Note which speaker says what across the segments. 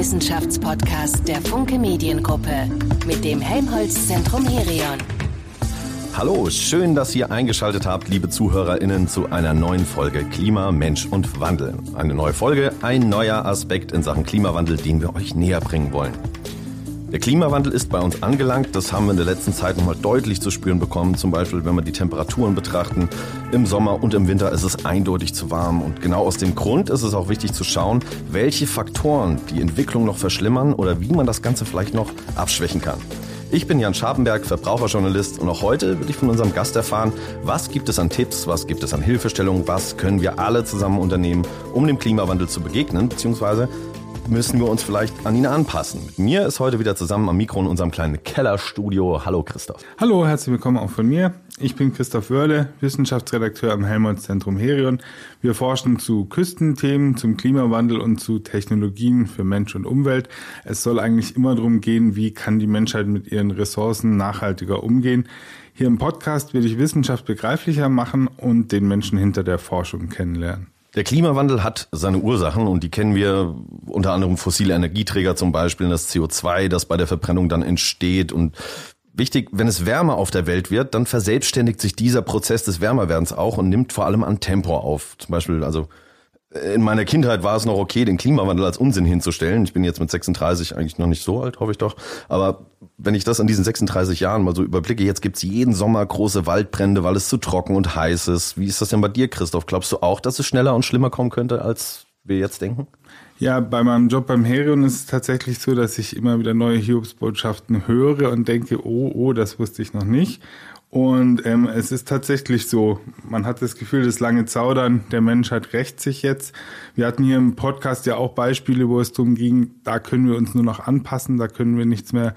Speaker 1: Wissenschaftspodcast der Funke Mediengruppe mit dem Helmholtz Zentrum Herion.
Speaker 2: Hallo, schön, dass ihr eingeschaltet habt, liebe ZuhörerInnen, zu einer neuen Folge Klima, Mensch und Wandel. Eine neue Folge, ein neuer Aspekt in Sachen Klimawandel, den wir euch näher bringen wollen. Der Klimawandel ist bei uns angelangt. Das haben wir in der letzten Zeit nochmal deutlich zu spüren bekommen. Zum Beispiel, wenn wir die Temperaturen betrachten. Im Sommer und im Winter ist es eindeutig zu warm. Und genau aus dem Grund ist es auch wichtig zu schauen, welche Faktoren die Entwicklung noch verschlimmern oder wie man das Ganze vielleicht noch abschwächen kann. Ich bin Jan Scharpenberg, Verbraucherjournalist und auch heute will ich von unserem Gast erfahren, was gibt es an Tipps, was gibt es an Hilfestellungen, was können wir alle zusammen unternehmen, um dem Klimawandel zu begegnen, beziehungsweise müssen wir uns vielleicht an ihn anpassen. Mit mir ist heute wieder zusammen am Mikro in unserem kleinen Kellerstudio. Hallo Christoph.
Speaker 3: Hallo, herzlich willkommen auch von mir. Ich bin Christoph Wörle, Wissenschaftsredakteur am Helmholtz-Zentrum Herion. Wir forschen zu Küstenthemen, zum Klimawandel und zu Technologien für Mensch und Umwelt. Es soll eigentlich immer darum gehen, wie kann die Menschheit mit ihren Ressourcen nachhaltiger umgehen. Hier im Podcast will ich Wissenschaft begreiflicher machen und den Menschen hinter der Forschung kennenlernen.
Speaker 2: Der Klimawandel hat seine Ursachen und die kennen wir unter anderem fossile Energieträger zum Beispiel, das CO2, das bei der Verbrennung dann entsteht und Wichtig, wenn es wärmer auf der Welt wird, dann verselbstständigt sich dieser Prozess des Wärmerwerdens auch und nimmt vor allem an Tempo auf. Zum Beispiel, also in meiner Kindheit war es noch okay, den Klimawandel als Unsinn hinzustellen. Ich bin jetzt mit 36 eigentlich noch nicht so alt, hoffe ich doch. Aber wenn ich das an diesen 36 Jahren mal so überblicke, jetzt gibt's jeden Sommer große Waldbrände, weil es zu trocken und heiß ist. Wie ist das denn bei dir, Christoph? Glaubst du auch, dass es schneller und schlimmer kommen könnte, als wir jetzt denken?
Speaker 3: Ja, bei meinem Job beim Herion ist es tatsächlich so, dass ich immer wieder neue Hiobsbotschaften höre und denke, oh, oh, das wusste ich noch nicht. Und ähm, es ist tatsächlich so, man hat das Gefühl, das lange Zaudern der Menschheit rächt sich jetzt. Wir hatten hier im Podcast ja auch Beispiele, wo es darum ging, da können wir uns nur noch anpassen, da können wir nichts mehr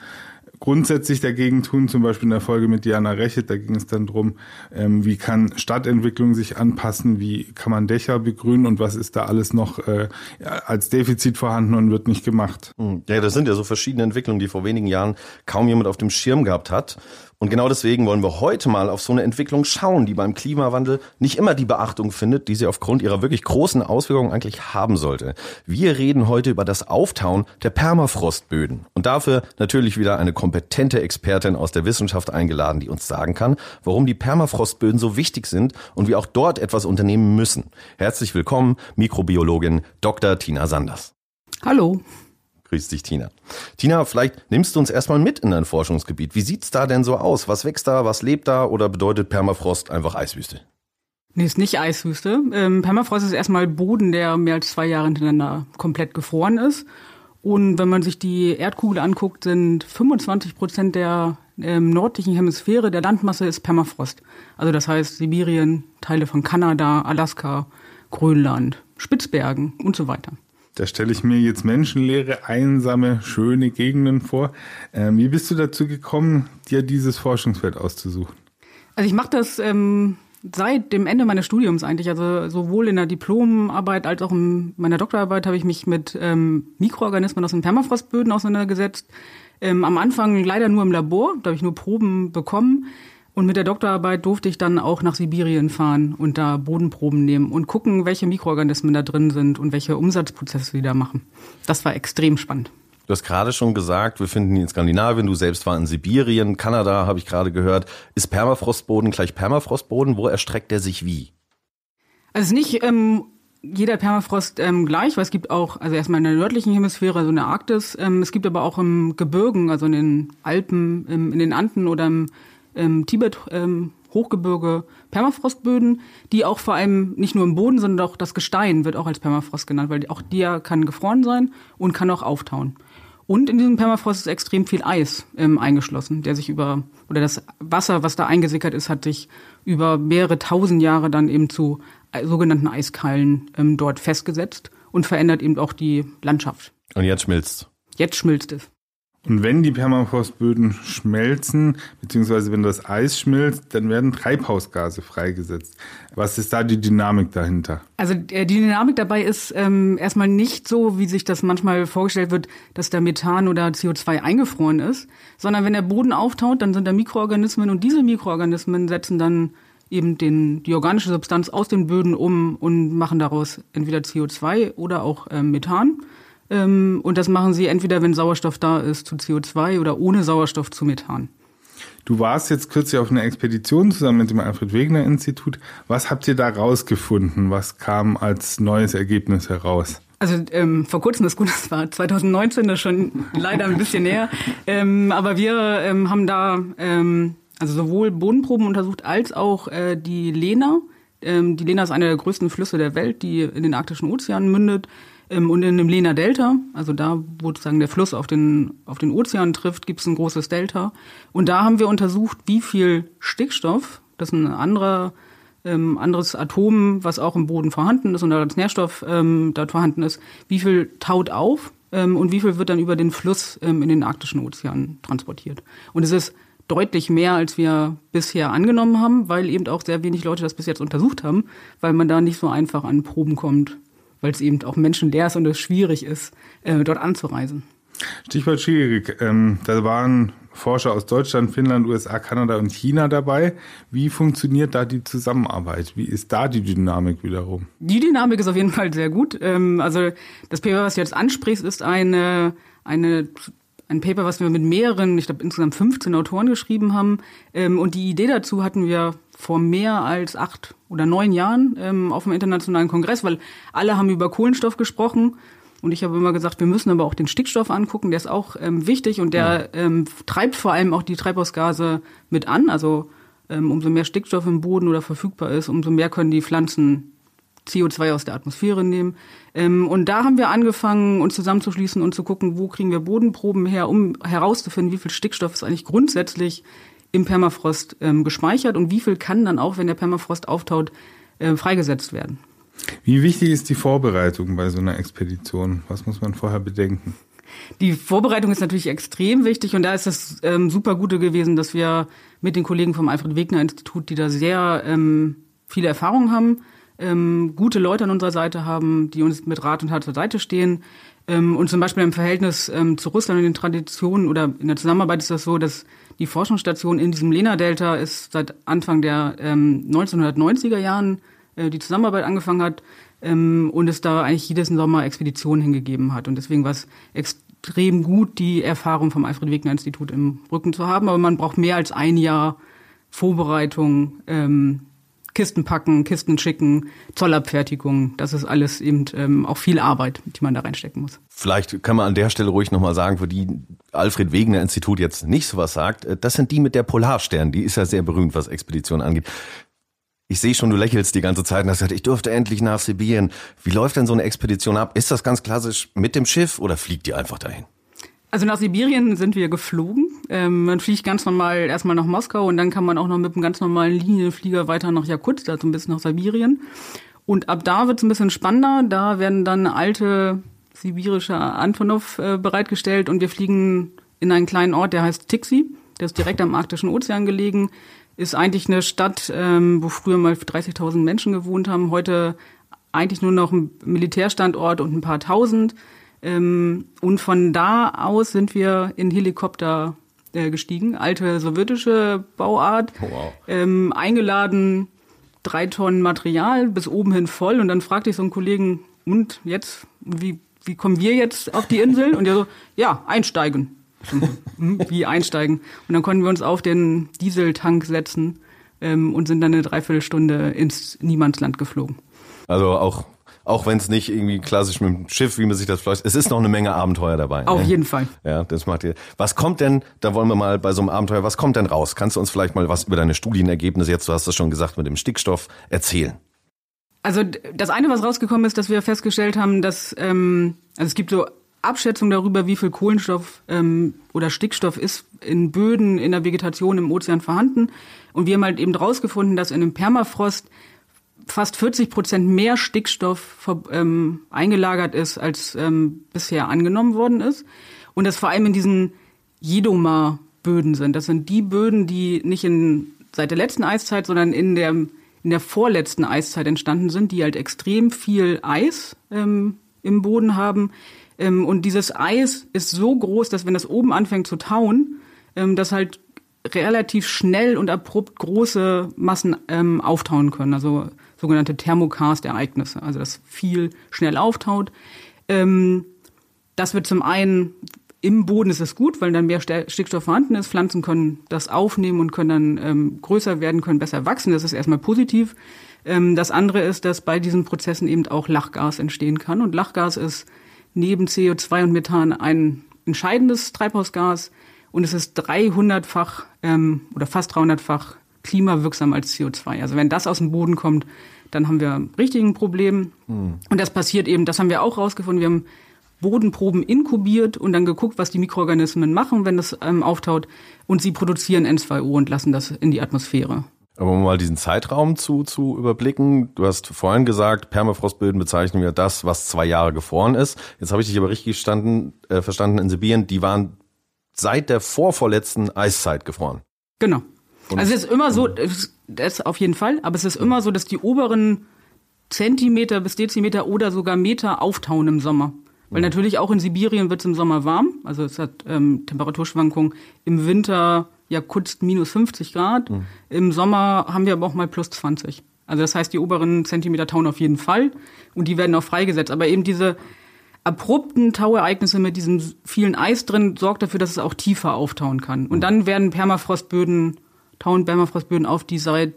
Speaker 3: grundsätzlich dagegen tun, zum Beispiel in der Folge mit Diana Rechet, da ging es dann drum, ähm, wie kann Stadtentwicklung sich anpassen, wie kann man Dächer begrünen und was ist da alles noch äh, als Defizit vorhanden und wird nicht gemacht.
Speaker 2: Hm. Ja, das sind ja so verschiedene Entwicklungen, die vor wenigen Jahren kaum jemand auf dem Schirm gehabt hat. Und genau deswegen wollen wir heute mal auf so eine Entwicklung schauen, die beim Klimawandel nicht immer die Beachtung findet, die sie aufgrund ihrer wirklich großen Auswirkungen eigentlich haben sollte. Wir reden heute über das Auftauen der Permafrostböden. Und dafür natürlich wieder eine kompetente Expertin aus der Wissenschaft eingeladen, die uns sagen kann, warum die Permafrostböden so wichtig sind und wir auch dort etwas unternehmen müssen. Herzlich willkommen, Mikrobiologin Dr. Tina Sanders.
Speaker 4: Hallo.
Speaker 2: Grüß dich, Tina. Tina, vielleicht nimmst du uns erstmal mit in dein Forschungsgebiet. Wie sieht's da denn so aus? Was wächst da? Was lebt da? Oder bedeutet Permafrost einfach Eiswüste?
Speaker 4: Nee, ist nicht Eiswüste. Ähm, Permafrost ist erstmal Boden, der mehr als zwei Jahre hintereinander komplett gefroren ist. Und wenn man sich die Erdkugel anguckt, sind 25 Prozent der ähm, nördlichen Hemisphäre der Landmasse ist Permafrost. Also das heißt Sibirien, Teile von Kanada, Alaska, Grönland, Spitzbergen und so weiter.
Speaker 3: Da stelle ich mir jetzt menschenleere, einsame, schöne Gegenden vor. Ähm, wie bist du dazu gekommen, dir dieses Forschungsfeld auszusuchen?
Speaker 4: Also ich mache das ähm, seit dem Ende meines Studiums eigentlich. Also sowohl in der Diplomarbeit als auch in meiner Doktorarbeit habe ich mich mit ähm, Mikroorganismen aus den Permafrostböden auseinandergesetzt. Ähm, am Anfang leider nur im Labor, da habe ich nur Proben bekommen. Und mit der Doktorarbeit durfte ich dann auch nach Sibirien fahren und da Bodenproben nehmen und gucken, welche Mikroorganismen da drin sind und welche Umsatzprozesse sie da machen. Das war extrem spannend.
Speaker 2: Du hast gerade schon gesagt, wir finden ihn in Skandinavien, du selbst war in Sibirien, Kanada habe ich gerade gehört. Ist Permafrostboden gleich Permafrostboden? Wo erstreckt er sich wie?
Speaker 4: Also nicht ähm, jeder Permafrost ähm, gleich, weil es gibt auch, also erstmal in der nördlichen Hemisphäre, also in der Arktis, ähm, es gibt aber auch im Gebirgen, also in den Alpen, im, in den Anden oder im ähm, Tibet ähm, Hochgebirge Permafrostböden, die auch vor allem nicht nur im Boden, sondern auch das Gestein wird auch als Permafrost genannt, weil auch der kann gefroren sein und kann auch auftauen. Und in diesem Permafrost ist extrem viel Eis ähm, eingeschlossen, der sich über, oder das Wasser, was da eingesickert ist, hat sich über mehrere tausend Jahre dann eben zu äh, sogenannten Eiskeilen ähm, dort festgesetzt und verändert eben auch die Landschaft.
Speaker 2: Und jetzt schmilzt
Speaker 4: Jetzt schmilzt es.
Speaker 3: Und wenn die Permafrostböden schmelzen, beziehungsweise wenn das Eis schmilzt, dann werden Treibhausgase freigesetzt. Was ist da die Dynamik dahinter?
Speaker 4: Also äh, die Dynamik dabei ist ähm, erstmal nicht so, wie sich das manchmal vorgestellt wird, dass da Methan oder CO2 eingefroren ist, sondern wenn der Boden auftaut, dann sind da Mikroorganismen und diese Mikroorganismen setzen dann eben den, die organische Substanz aus den Böden um und machen daraus entweder CO2 oder auch äh, Methan Ähm, und das machen sie entweder, wenn Sauerstoff da ist, zu CO2 oder ohne Sauerstoff zu Methan.
Speaker 3: Du warst jetzt kürzlich auf einer Expedition zusammen mit dem Alfred Wegener Institut. Was habt ihr da rausgefunden? Was kam als neues Ergebnis heraus?
Speaker 4: Also ähm, vor kurzem, das gut, das war 2019, das ist schon leider ein bisschen näher. Ähm, aber wir ähm, haben da ähm, also sowohl Bodenproben untersucht als auch äh, die Lena. Ähm, die Lena ist einer der größten Flüsse der Welt, die in den arktischen Ozean mündet. Ähm, und in dem Lena Delta, also da, wo sozusagen der Fluss auf den, auf den Ozean trifft, gibt es ein großes Delta. Und da haben wir untersucht, wie viel Stickstoff, das ist ein anderer, ähm, anderes Atom, was auch im Boden vorhanden ist und als Nährstoff ähm, dort vorhanden ist, wie viel taut auf ähm, und wie viel wird dann über den Fluss ähm, in den arktischen Ozean transportiert. Und es ist deutlich mehr, als wir bisher angenommen haben, weil eben auch sehr wenig Leute das bis jetzt untersucht haben, weil man da nicht so einfach an Proben kommt weil es eben auch menschenleer ist und es schwierig ist, äh, dort anzureisen.
Speaker 3: Stichwort schwierig. Ähm, da waren Forscher aus Deutschland, Finnland, USA, Kanada und China dabei. Wie funktioniert da die Zusammenarbeit? Wie ist da die Dynamik wiederum?
Speaker 4: Die Dynamik ist auf jeden Fall sehr gut. Ähm, also das Paper, was du jetzt ansprichst, ist eine, eine ein Paper, was wir mit mehreren, ich glaube insgesamt 15 Autoren geschrieben haben. Ähm, und die Idee dazu hatten wir vor mehr als acht oder neun Jahren ähm, auf dem internationalen Kongress, weil alle haben über Kohlenstoff gesprochen. Und ich habe immer gesagt, wir müssen aber auch den Stickstoff angucken, der ist auch ähm, wichtig und der ähm, treibt vor allem auch die Treibhausgase mit an. Also ähm, umso mehr Stickstoff im Boden oder verfügbar ist, umso mehr können die Pflanzen CO2 aus der Atmosphäre nehmen. Ähm, und da haben wir angefangen, uns zusammenzuschließen und zu gucken, wo kriegen wir Bodenproben her, um herauszufinden, wie viel Stickstoff ist eigentlich grundsätzlich im Permafrost ähm, gespeichert und wie viel kann dann auch, wenn der Permafrost auftaut, äh, freigesetzt werden.
Speaker 3: Wie wichtig ist die Vorbereitung bei so einer Expedition? Was muss man vorher bedenken?
Speaker 4: Die Vorbereitung ist natürlich extrem wichtig und da ist das ähm, super Gute gewesen, dass wir mit den Kollegen vom Alfred Wegener Institut, die da sehr ähm, viele Erfahrungen haben, ähm, gute Leute an unserer Seite haben, die uns mit Rat und Tat zur Seite stehen. Ähm, und zum Beispiel im Verhältnis ähm, zu Russland und den Traditionen oder in der Zusammenarbeit ist das so, dass die Forschungsstation in diesem Lena-Delta ist seit Anfang der ähm, 1990er Jahren äh, die Zusammenarbeit angefangen hat ähm, und es da eigentlich jedes Sommer Expeditionen hingegeben hat. Und deswegen war es extrem gut, die Erfahrung vom Alfred Wegener Institut im Rücken zu haben. Aber man braucht mehr als ein Jahr Vorbereitung, ähm, Kisten packen, Kisten schicken, Zollabfertigung. Das ist alles eben ähm, auch viel Arbeit, die man da reinstecken muss.
Speaker 2: Vielleicht kann man an der Stelle ruhig nochmal sagen, wo die Alfred Wegener Institut jetzt nicht so was sagt. Äh, das sind die mit der Polarstern. Die ist ja sehr berühmt, was Expeditionen angeht. Ich sehe schon, du lächelst die ganze Zeit und hast gesagt, ich durfte endlich nach Sibirien. Wie läuft denn so eine Expedition ab? Ist das ganz klassisch mit dem Schiff oder fliegt ihr einfach dahin?
Speaker 4: Also nach Sibirien sind wir geflogen. Ähm, man fliegt ganz normal erstmal nach Moskau und dann kann man auch noch mit einem ganz normalen Linienflieger weiter nach Jakutsk, also ein bisschen nach Sibirien. Und ab da wird es ein bisschen spannender. Da werden dann alte sibirische Antonov äh, bereitgestellt und wir fliegen in einen kleinen Ort, der heißt Tixi. Der ist direkt am Arktischen Ozean gelegen. Ist eigentlich eine Stadt, ähm, wo früher mal 30.000 Menschen gewohnt haben. Heute eigentlich nur noch ein Militärstandort und ein paar tausend. Ähm, und von da aus sind wir in Helikopter äh, gestiegen, alte sowjetische Bauart, oh, wow. ähm, eingeladen, drei Tonnen Material bis oben hin voll. Und dann fragte ich so einen Kollegen, und jetzt, wie, wie kommen wir jetzt auf die Insel? Und der so, ja, einsteigen. Hm, wie einsteigen? Und dann konnten wir uns auf den Dieseltank setzen ähm, und sind dann eine Dreiviertelstunde ins Niemandsland geflogen.
Speaker 2: Also auch auch wenn es nicht irgendwie klassisch mit dem Schiff, wie man sich das vielleicht, es ist noch eine Menge Abenteuer dabei.
Speaker 4: Auf ne? jeden Fall.
Speaker 2: Ja, das macht ihr. Was kommt denn, da wollen wir mal bei so einem Abenteuer, was kommt denn raus? Kannst du uns vielleicht mal was über deine Studienergebnisse, jetzt du hast das schon gesagt, mit dem Stickstoff erzählen?
Speaker 4: Also das eine, was rausgekommen ist, dass wir festgestellt haben, dass ähm, also es gibt so Abschätzungen darüber, wie viel Kohlenstoff ähm, oder Stickstoff ist in Böden, in der Vegetation im Ozean vorhanden. Und wir haben halt eben rausgefunden, dass in einem Permafrost fast 40 Prozent mehr Stickstoff ähm, eingelagert ist, als ähm, bisher angenommen worden ist. Und das vor allem in diesen Jedoma-Böden sind. Das sind die Böden, die nicht in, seit der letzten Eiszeit, sondern in der, in der vorletzten Eiszeit entstanden sind, die halt extrem viel Eis ähm, im Boden haben. Ähm, und dieses Eis ist so groß, dass wenn das oben anfängt zu tauen, ähm, das halt relativ schnell und abrupt große Massen ähm, auftauen können. Also sogenannte Thermokarst-Ereignisse, also das viel schnell auftaut. Ähm, das wird zum einen im Boden ist es gut, weil dann mehr Stickstoff vorhanden ist. Pflanzen können das aufnehmen und können dann ähm, größer werden, können besser wachsen. Das ist erstmal positiv. Ähm, das andere ist, dass bei diesen Prozessen eben auch Lachgas entstehen kann. Und Lachgas ist neben CO2 und Methan ein entscheidendes Treibhausgas und es ist 300-fach ähm, oder fast 300-fach klimawirksam als CO2. Also wenn das aus dem Boden kommt, dann haben wir richtigen Problem. Hm. Und das passiert eben, das haben wir auch rausgefunden. Wir haben Bodenproben inkubiert und dann geguckt, was die Mikroorganismen machen, wenn das ähm, auftaut. Und sie produzieren N2O und lassen das in die Atmosphäre.
Speaker 2: Aber um mal diesen Zeitraum zu, zu überblicken, du hast vorhin gesagt, Permafrostböden bezeichnen wir das, was zwei Jahre gefroren ist. Jetzt habe ich dich aber richtig gestanden, äh, verstanden in Sibirien, die waren seit der vorvorletzten Eiszeit gefroren.
Speaker 4: Genau. Und also es ist immer so, das auf jeden Fall, aber es ist immer so, dass die oberen Zentimeter bis Dezimeter oder sogar Meter auftauen im Sommer. Weil natürlich auch in Sibirien wird es im Sommer warm, also es hat ähm, Temperaturschwankungen. Im Winter ja kurz minus 50 Grad. Mhm. Im Sommer haben wir aber auch mal plus 20. Also das heißt, die oberen Zentimeter tauen auf jeden Fall und die werden auch freigesetzt. Aber eben diese abrupten Tauereignisse mit diesem vielen Eis drin sorgt dafür, dass es auch tiefer auftauen kann. Und mhm. dann werden Permafrostböden, tauen Permafrostböden auf, die seit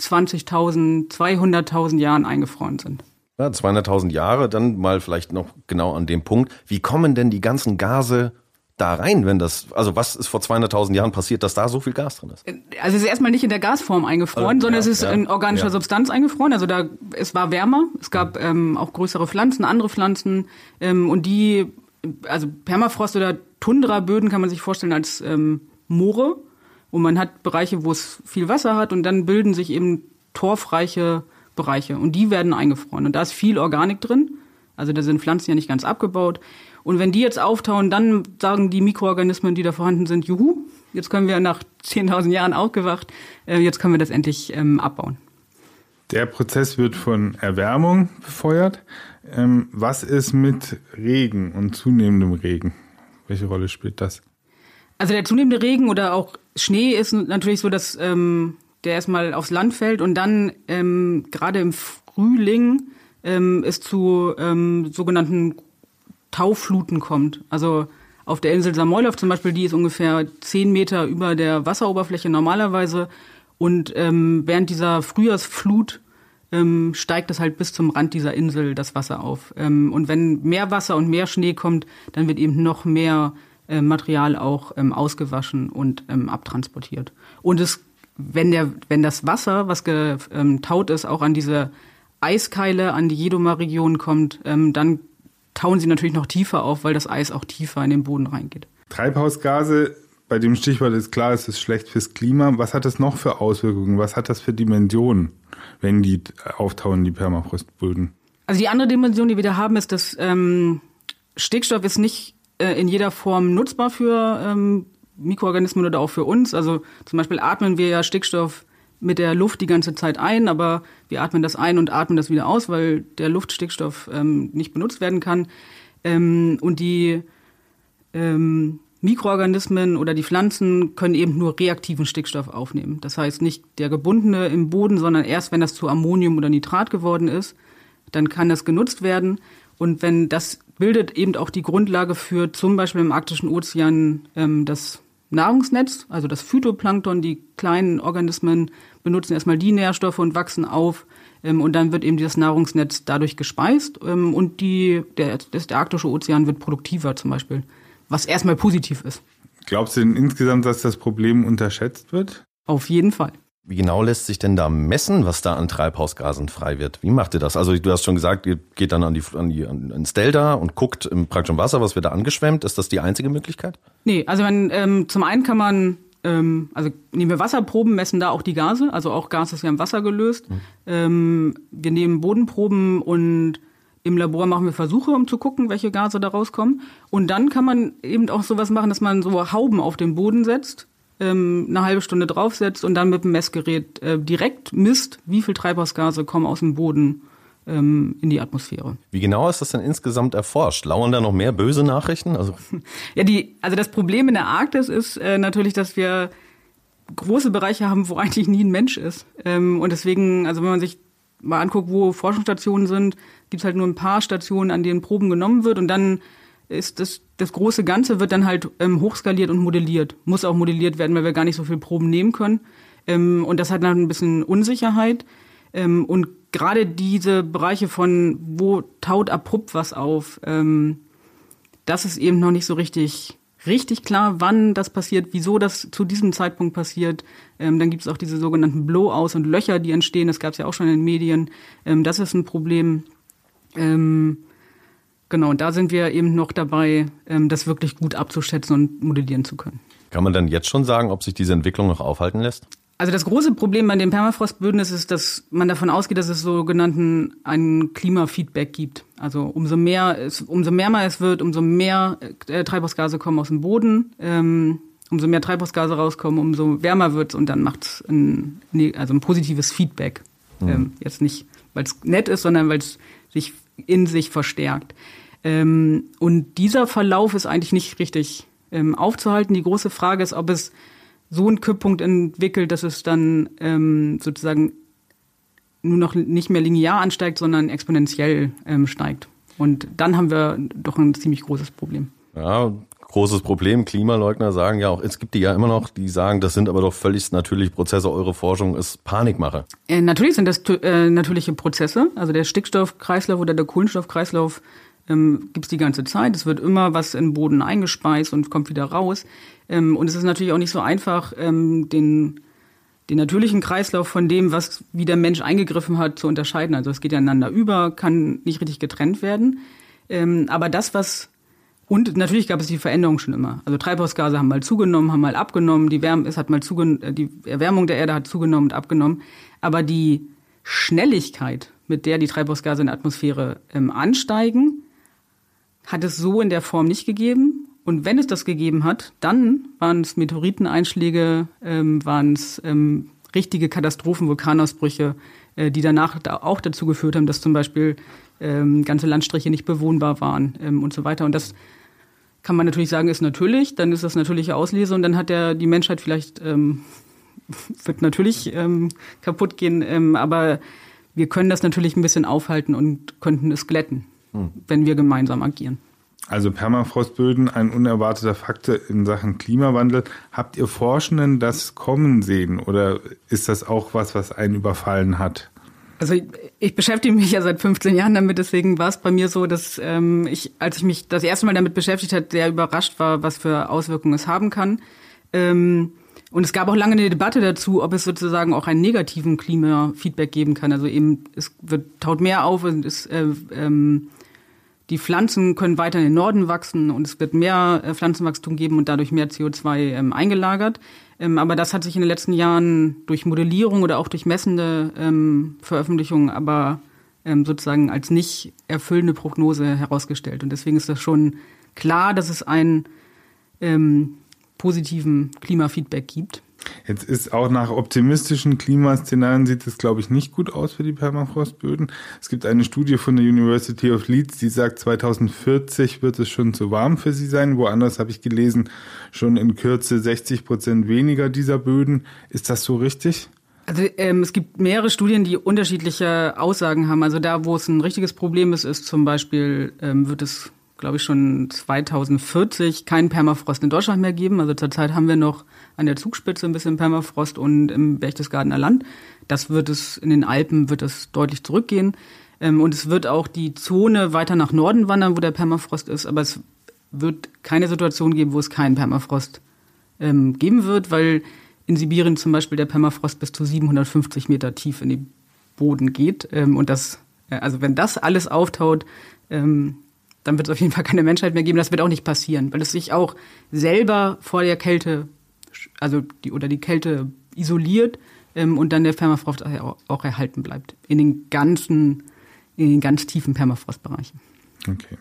Speaker 4: 20.000, 200.000 Jahren eingefroren sind.
Speaker 2: Ja, 200.000 Jahre, dann mal vielleicht noch genau an dem Punkt. Wie kommen denn die ganzen Gase da rein, wenn das, also was ist vor 200.000 Jahren passiert, dass da so viel Gas drin ist?
Speaker 4: Also es ist erstmal nicht in der Gasform eingefroren, also, sondern ja, es ist ja, in organischer ja. Substanz eingefroren. Also da, es war wärmer, es gab ähm, auch größere Pflanzen, andere Pflanzen ähm, und die, also Permafrost oder Tundraböden kann man sich vorstellen als ähm, Moore und man hat Bereiche, wo es viel Wasser hat und dann bilden sich eben torfreiche Bereiche und die werden eingefroren. Und da ist viel Organik drin. Also da sind Pflanzen ja nicht ganz abgebaut. Und wenn die jetzt auftauen, dann sagen die Mikroorganismen, die da vorhanden sind, juhu, jetzt können wir nach 10.000 Jahren aufgewacht, äh, jetzt können wir das endlich ähm, abbauen.
Speaker 3: Der Prozess wird von Erwärmung befeuert. Ähm, was ist mit Regen und zunehmendem Regen? Welche Rolle spielt das?
Speaker 4: Also der zunehmende Regen oder auch Schnee ist natürlich so, dass ähm, der erstmal aufs Land fällt und dann ähm, gerade im Frühling ähm, es zu ähm, sogenannten Taufluten kommt. Also auf der Insel Samoylov zum Beispiel, die ist ungefähr zehn Meter über der Wasseroberfläche normalerweise. Und ähm, während dieser Frühjahrsflut ähm, steigt es halt bis zum Rand dieser Insel das Wasser auf. Ähm, und wenn mehr Wasser und mehr Schnee kommt, dann wird eben noch mehr äh, Material auch ähm, ausgewaschen und ähm, abtransportiert. Und es wenn, der, wenn das Wasser, was getaut ist, auch an diese Eiskeile, an die Jedoma-Region kommt, ähm, dann tauen sie natürlich noch tiefer auf, weil das Eis auch tiefer in den Boden reingeht.
Speaker 3: Treibhausgase, bei dem Stichwort ist klar, es ist schlecht fürs Klima. Was hat das noch für Auswirkungen? Was hat das für Dimensionen, wenn die auftauen, die Permafrostböden?
Speaker 4: Also die andere Dimension, die wir da haben, ist, dass ähm, Stickstoff ist nicht äh, in jeder Form nutzbar für ähm, Mikroorganismen oder auch für uns. Also zum Beispiel atmen wir ja Stickstoff mit der Luft die ganze Zeit ein, aber wir atmen das ein und atmen das wieder aus, weil der Luftstickstoff ähm, nicht benutzt werden kann. Ähm, und die ähm, Mikroorganismen oder die Pflanzen können eben nur reaktiven Stickstoff aufnehmen. Das heißt nicht der gebundene im Boden, sondern erst wenn das zu Ammonium oder Nitrat geworden ist, dann kann das genutzt werden. Und wenn das bildet eben auch die Grundlage für zum Beispiel im arktischen Ozean ähm, das Nahrungsnetz, also das Phytoplankton, die kleinen Organismen benutzen erstmal die Nährstoffe und wachsen auf. Ähm, und dann wird eben dieses Nahrungsnetz dadurch gespeist ähm, und die, der, der arktische Ozean wird produktiver zum Beispiel, was erstmal positiv ist.
Speaker 3: Glaubst du denn insgesamt, dass das Problem unterschätzt wird?
Speaker 4: Auf jeden Fall.
Speaker 2: Wie genau lässt sich denn da messen, was da an Treibhausgasen frei wird? Wie macht ihr das? Also du hast schon gesagt, ihr geht dann an die, an die ans Delta und guckt im praktischen Wasser, was wird da angeschwemmt. Ist das die einzige Möglichkeit?
Speaker 4: Nee, also man, ähm, zum einen kann man, ähm, also nehmen wir Wasserproben, messen da auch die Gase. Also auch Gas ist ja im Wasser gelöst. Mhm. Ähm, wir nehmen Bodenproben und im Labor machen wir Versuche, um zu gucken, welche Gase da rauskommen. Und dann kann man eben auch sowas machen, dass man so Hauben auf den Boden setzt ähm, eine halbe Stunde draufsetzt und dann mit dem Messgerät äh, direkt misst, wie viel Treibhausgase kommen aus dem Boden ähm, in die Atmosphäre.
Speaker 2: Wie genau ist das denn insgesamt erforscht? Lauern da noch mehr böse Nachrichten?
Speaker 4: Also ja, die, also das Problem in der Arktis ist äh, natürlich, dass wir große Bereiche haben, wo eigentlich nie ein Mensch ist. Ähm, und deswegen, also wenn man sich mal anguckt, wo Forschungsstationen sind, gibt es halt nur ein paar Stationen, an denen Proben genommen wird und dann ist das, das große Ganze wird dann halt ähm, hochskaliert und modelliert. Muss auch modelliert werden, weil wir gar nicht so viel Proben nehmen können. Ähm, und das hat dann ein bisschen Unsicherheit. Ähm, und gerade diese Bereiche von, wo taut abrupt was auf, ähm, das ist eben noch nicht so richtig richtig klar, wann das passiert, wieso das zu diesem Zeitpunkt passiert. Ähm, dann gibt es auch diese sogenannten Blowouts und Löcher, die entstehen. Das gab es ja auch schon in den Medien. Ähm, das ist ein Problem. Ähm, genau, und da sind wir eben noch dabei, ähm, das wirklich gut abzuschätzen und modellieren zu können.
Speaker 2: Kann man dann jetzt schon sagen, ob sich diese Entwicklung noch aufhalten lässt?
Speaker 4: Also das große Problem bei den Permafrostböden ist, ist, dass man davon ausgeht, dass es sogenannten ein Klimafeedback gibt. Also umso mehr es, umso mehr es wird, umso mehr äh, Treibhausgase kommen aus dem Boden, ähm, umso mehr Treibhausgase rauskommen, umso wärmer wird's und dann macht's ein, also ein positives Feedback. Mhm. Ähm, jetzt nicht, weil es nett ist, sondern weil es sich in sich verstärkt. Ähm, und dieser Verlauf ist eigentlich nicht richtig ähm, aufzuhalten. Die große Frage ist, ob es so einen Kipppunkt entwickelt, dass es dann ähm, sozusagen nur noch nicht mehr linear ansteigt, sondern exponentiell ähm, steigt. Und dann haben wir doch ein ziemlich großes Problem.
Speaker 2: Ja, großes Problem. Klimaleugner sagen ja auch, es gibt die ja immer noch, die sagen, das sind aber doch völlig natürliche Prozesse. Eure Forschung ist Panikmache.
Speaker 4: Äh, natürlich sind das äh, natürliche Prozesse. Also der Stickstoffkreislauf oder der Kohlenstoffkreislauf ähm, gibt es die ganze Zeit. Es wird immer was in den Boden eingespeist und kommt wieder raus. Ähm, und es ist natürlich auch nicht so einfach, ähm, den, den natürlichen Kreislauf von dem, was wie der Mensch eingegriffen hat, zu unterscheiden. Also es geht ja einander über, kann nicht richtig getrennt werden. Ähm, aber das, was und natürlich gab es die Veränderung schon immer. Also Treibhausgase haben mal zugenommen, haben mal abgenommen, die, Wärme, es hat mal zugenommen, äh, die Erwärmung der Erde hat zugenommen und abgenommen. Aber die Schnelligkeit, mit der die Treibhausgase in der Atmosphäre ähm, ansteigen, hat es so in der Form nicht gegeben. Und wenn es das gegeben hat, dann waren es Meteoriteneinschläge, ähm, waren es ähm, richtige Katastrophen, Vulkanausbrüche, die danach da auch dazu geführt haben, dass zum Beispiel ähm, ganze Landstriche nicht bewohnbar waren ähm, und so weiter. Und das kann man natürlich sagen, ist natürlich, dann ist das natürliche Auslese und dann hat der die Menschheit vielleicht ähm, wird natürlich ähm, kaputt gehen, ähm, aber wir können das natürlich ein bisschen aufhalten und könnten es glätten wenn wir gemeinsam agieren.
Speaker 3: Also Permafrostböden, ein unerwarteter Faktor in Sachen Klimawandel. Habt ihr Forschenden das kommen sehen oder ist das auch was, was einen überfallen hat?
Speaker 4: Also ich, ich beschäftige mich ja seit 15 Jahren damit, deswegen war es bei mir so, dass ähm, ich, als ich mich das erste Mal damit beschäftigt habe, sehr überrascht war, was für Auswirkungen es haben kann. Ähm, und es gab auch lange eine Debatte dazu, ob es sozusagen auch einen negativen Klimafeedback geben kann. Also eben, es wird taut mehr auf und es äh, ähm, die Pflanzen können weiter in den Norden wachsen und es wird mehr äh, Pflanzenwachstum geben und dadurch mehr CO2 ähm, eingelagert. Ähm, aber das hat sich in den letzten Jahren durch Modellierung oder auch durch messende ähm, Veröffentlichungen aber ähm, sozusagen als nicht erfüllende Prognose herausgestellt. Und deswegen ist das schon klar, dass es einen ähm, positiven Klimafeedback gibt.
Speaker 3: Jetzt ist auch nach optimistischen Klimaszenarien sieht es, glaube ich, nicht gut aus für die Permafrostböden. Es gibt eine Studie von der University of Leeds, die sagt, 2040 wird es schon zu warm für sie sein. Woanders habe ich gelesen, schon in Kürze 60 Prozent weniger dieser Böden. Ist das so richtig?
Speaker 4: Also ähm, es gibt mehrere Studien, die unterschiedliche Aussagen haben. Also da, wo es ein richtiges Problem ist, ist zum Beispiel, ähm, wird es, glaube ich, schon 2040 keinen Permafrost in Deutschland mehr geben. Also zurzeit haben wir noch an der Zugspitze ein bisschen Permafrost und im Berchtesgadener Land. Das wird es, in den Alpen wird es deutlich zurückgehen. Ähm, und es wird auch die Zone weiter nach Norden wandern, wo der Permafrost ist. Aber es wird keine Situation geben, wo es keinen Permafrost ähm, geben wird, weil in Sibirien zum Beispiel der Permafrost bis zu 750 Meter tief in den Boden geht. Ähm, und das, äh, also wenn das alles auftaut, dann wird es auf jeden Fall keine Menschheit mehr geben. Das wird auch nicht passieren, weil es sich auch selber vor der Kälte also die oder die Kälte isoliert ähm, und dann der Permafrost auch erhalten bleibt in den ganzen, in den ganz tiefen Permafrostbereichen.
Speaker 3: Okay.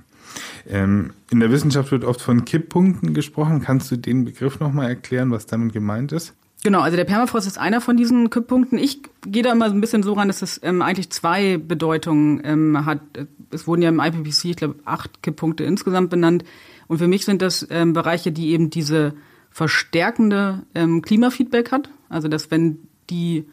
Speaker 3: Ähm, in der Wissenschaft wird oft von Kipppunkten gesprochen. Kannst du den Begriff nochmal erklären, was damit gemeint ist?
Speaker 4: Genau, also der Permafrost ist einer von diesen Kipppunkten. Ich gehe da immer so ein bisschen so ran, dass es ähm, eigentlich zwei Bedeutungen ähm, hat. Es wurden ja im IPCC, ich glaube, acht Kipppunkte insgesamt benannt. Und für mich sind das ähm, Bereiche, die eben diese verstärkende ähm, Klimafeedback hat. Also dass wenn die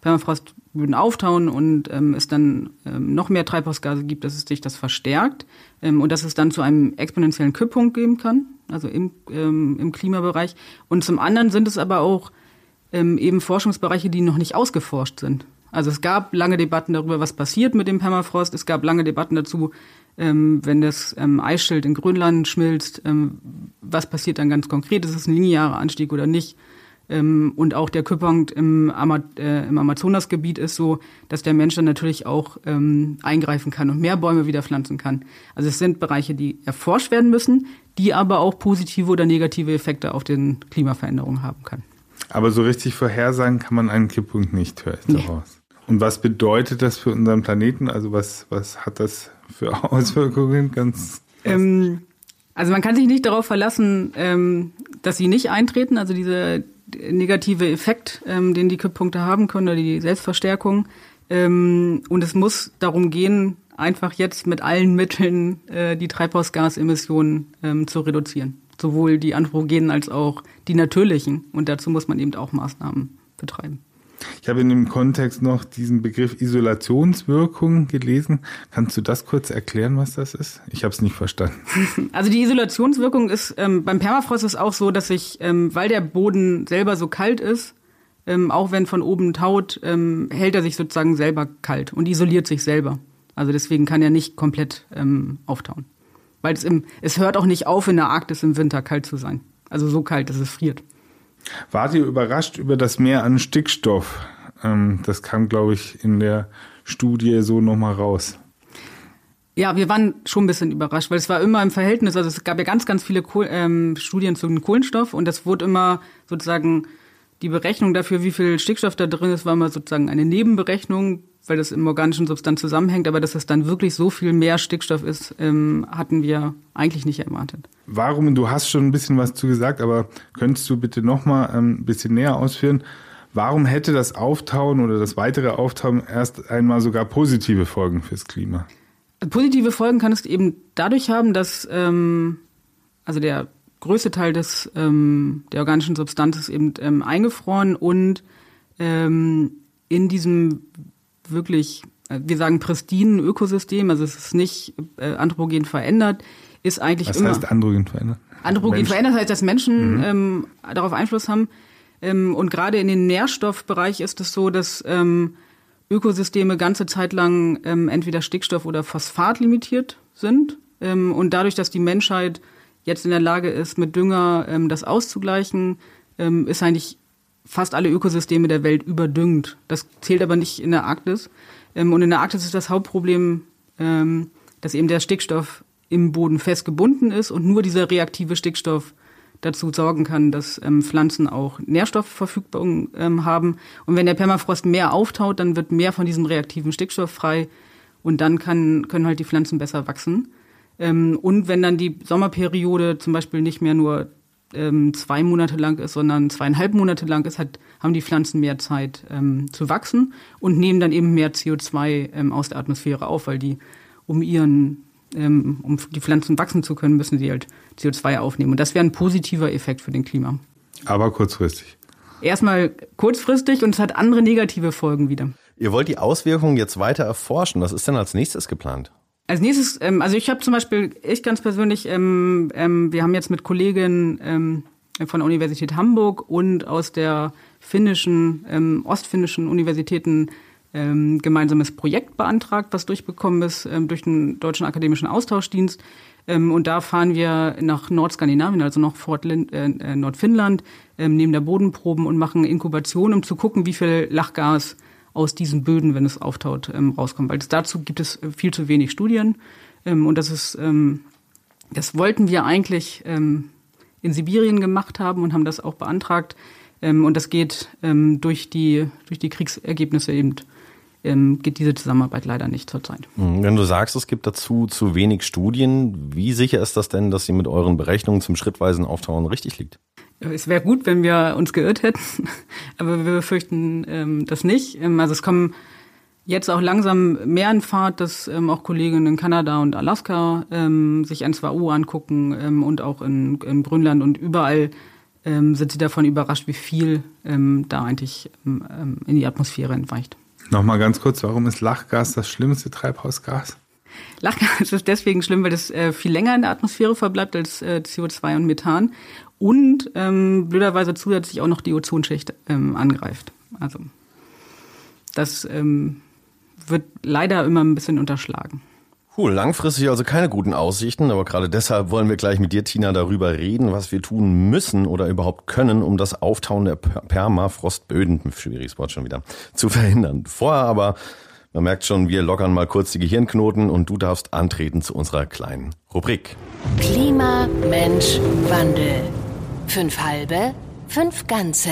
Speaker 4: Permafrost Böden auftauen und ähm, es dann ähm, noch mehr Treibhausgase gibt, dass es sich das verstärkt und dass es dann zu einem exponentiellen Kipppunkt geben kann, also im, im Klimabereich. Und zum anderen sind es aber auch ähm, eben Forschungsbereiche, die noch nicht ausgeforscht sind. Also es gab lange Debatten darüber, was passiert mit dem Permafrost. Es gab lange Debatten dazu, ähm, wenn das ähm, Eisschild in Grönland schmilzt, ähm, was passiert dann ganz konkret? Ist es ein linearer Anstieg oder nicht? Ähm, und auch der Kipppunkt im, Ama äh, im Amazonasgebiet ist so, dass der Mensch dann natürlich auch ähm, eingreifen kann und mehr Bäume wieder pflanzen kann. Also es sind Bereiche, die erforscht werden müssen, die aber auch positive oder negative Effekte auf den Klimaveränderungen haben können.
Speaker 3: Aber so richtig vorhersagen kann man einen Kipppunkt nicht, höre ich nee. daraus. Und was bedeutet das für unseren Planeten? Also was, was hat das für Auswirkungen? Ganz
Speaker 4: ähm, also man kann sich nicht darauf verlassen, ähm, dass sie nicht eintreten. Also diese negative Effekt, ähm, den die Kipppunkte haben können, oder die Selbstverstärkung. Ähm, und es muss darum gehen, einfach jetzt mit allen Mitteln äh, die Treibhausgasemissionen ähm, zu reduzieren. Sowohl die anthropogenen als auch die natürlichen. Und dazu muss man eben auch Maßnahmen betreiben.
Speaker 3: Ich habe in dem Kontext noch diesen Begriff Isolationswirkung gelesen. Kannst du das kurz erklären, was das ist? Ich habe es nicht verstanden.
Speaker 4: Also die Isolationswirkung ist ähm, beim Permafrost ist auch so, dass sich, ähm, weil der Boden selber so kalt ist, ähm, auch wenn von oben taut, ähm, hält er sich sozusagen selber kalt und isoliert sich selber. Also deswegen kann er nicht komplett ähm, auftauen. Weil es, im, es hört auch nicht auf, in der Arktis im Winter kalt zu sein. Also so kalt, dass es friert.
Speaker 3: Wart ihr überrascht über das Mehr an Stickstoff? Ähm, das kam, glaube ich, in der Studie so nochmal raus.
Speaker 4: Ja, wir waren schon ein bisschen überrascht, weil es war immer im Verhältnis, also es gab ja ganz, ganz viele Kohl, ähm, Studien zu Kohlenstoff und das wurde immer sozusagen die Berechnung dafür, wie viel Stickstoff da drin ist, war immer sozusagen eine Nebenberechnung, weil das im organischen Substanz zusammenhängt, aber dass es dann wirklich so viel mehr Stickstoff ist, ähm, hatten wir eigentlich nicht erwartet.
Speaker 3: Warum, du hast schon ein bisschen was zu gesagt, aber könntest du bitte nochmal ähm, ein bisschen näher ausführen, warum hätte das Auftauen oder das weitere Auftauen erst einmal sogar positive Folgen fürs Klima?
Speaker 4: Positive Folgen kann es eben dadurch haben, dass ähm, also der größte Teil des ähm, der organischen Substanz ist eben ähm, eingefroren und ähm, in diesem wirklich, äh, wir sagen pristinen Ökosystem, also es ist nicht äh, anthropogen verändert, ist eigentlich
Speaker 3: Was
Speaker 4: immer.
Speaker 3: Was heißt androgen verändert?
Speaker 4: Androgen Mensch. verändert heißt, dass Menschen mhm. ähm, darauf Einfluss haben. Ähm, und gerade in den Nährstoffbereich ist es so, dass ähm, Ökosysteme ganze Zeit lang ähm, entweder Stickstoff oder Phosphat limitiert sind. Ähm, und dadurch, dass die Menschheit jetzt in der Lage ist, mit Dünger ähm, das auszugleichen, ähm, ist eigentlich fast alle Ökosysteme der Welt überdüngt. Das zählt aber nicht in der Arktis. Ähm, und in der Arktis ist das Hauptproblem, ähm, dass eben der Stickstoff im Boden fest gebunden ist und nur dieser reaktive Stickstoff dazu sorgen kann, dass ähm, Pflanzen auch Nährstoffverfügbarung ähm, haben. Und wenn der Permafrost mehr auftaut, dann wird mehr von diesem reaktiven Stickstoff frei und dann kann, können halt die Pflanzen besser wachsen. Ähm, und wenn dann die Sommerperiode zum Beispiel nicht mehr nur ähm, zwei Monate lang ist, sondern zweieinhalb Monate lang ist, hat, haben die Pflanzen mehr Zeit ähm, zu wachsen und nehmen dann eben mehr CO2 ähm, aus der Atmosphäre auf, weil die um ihren ähm, um die Pflanzen wachsen zu können, müssen sie halt CO2 aufnehmen. Und das wäre ein positiver Effekt für den Klima.
Speaker 3: Aber kurzfristig.
Speaker 4: Erstmal kurzfristig und es hat andere negative Folgen wieder.
Speaker 2: Ihr wollt die Auswirkungen jetzt weiter erforschen. Was ist denn als nächstes geplant?
Speaker 4: Als nächstes, ähm, also ich habe zum Beispiel, ich ganz persönlich, ähm, ähm, wir haben jetzt mit Kolleginnen ähm, von der Universität Hamburg und aus der finnischen, ähm, ostfinnischen Universitäten ähm, gemeinsames Projekt beantragt, was durchbekommen ist ähm, durch den Deutschen Akademischen Austauschdienst. Ähm, und da fahren wir nach Nordskandinavien, also noch Fortland, äh, äh, Nordfinnland, ähm, nehmen da Bodenproben und machen Inkubation, um zu gucken, wie viel Lachgas aus diesen Böden, wenn es auftaut, ähm, rauskommt. Weil das, dazu gibt es viel zu wenig Studien. Ähm, und das ist, ähm, das wollten wir eigentlich ähm, in Sibirien gemacht haben und haben das auch beantragt. Ähm, und das geht ähm, durch die durch die Kriegsergebnisse eben ähm, geht diese Zusammenarbeit leider nicht zurzeit.
Speaker 2: Mhm. Wenn du sagst, es gibt dazu zu wenig Studien, wie sicher ist das denn, dass sie mit euren Berechnungen zum schrittweisen Auftauen richtig liegt?
Speaker 4: Es wäre gut, wenn wir uns geirrt hätten, aber wir befürchten ähm, das nicht. Ähm, also es kommen jetzt auch langsam mehr in Fahrt, dass ähm, auch Kollegen in Kanada und Alaska ähm, sich N2O angucken ähm, und auch in, in Grönland und überall ähm, sind sie davon überrascht, wie viel ähm, da eigentlich ähm, in die Atmosphäre entweicht.
Speaker 3: Nochmal ganz kurz, warum ist Lachgas das schlimmste Treibhausgas?
Speaker 4: Lachgas ist deswegen schlimm, weil es äh, viel länger in der Atmosphäre verbleibt als äh, CO2 und Methan und ähm, blöderweise zusätzlich auch noch die Ozonschicht ähm, angreift. Also das ähm, wird leider immer ein bisschen unterschlagen.
Speaker 2: Cool, langfristig also keine guten Aussichten, aber gerade deshalb wollen wir gleich mit dir, Tina, darüber reden, was wir tun müssen oder überhaupt können, um das Auftauen der Permafrostböden, schwieriges Wort schon wieder, zu verhindern. Vorher aber, man merkt schon, wir lockern mal kurz die Gehirnknoten und du darfst antreten zu unserer kleinen Rubrik.
Speaker 1: Klima, Mensch, Wandel. Fünf halbe, fünf ganze.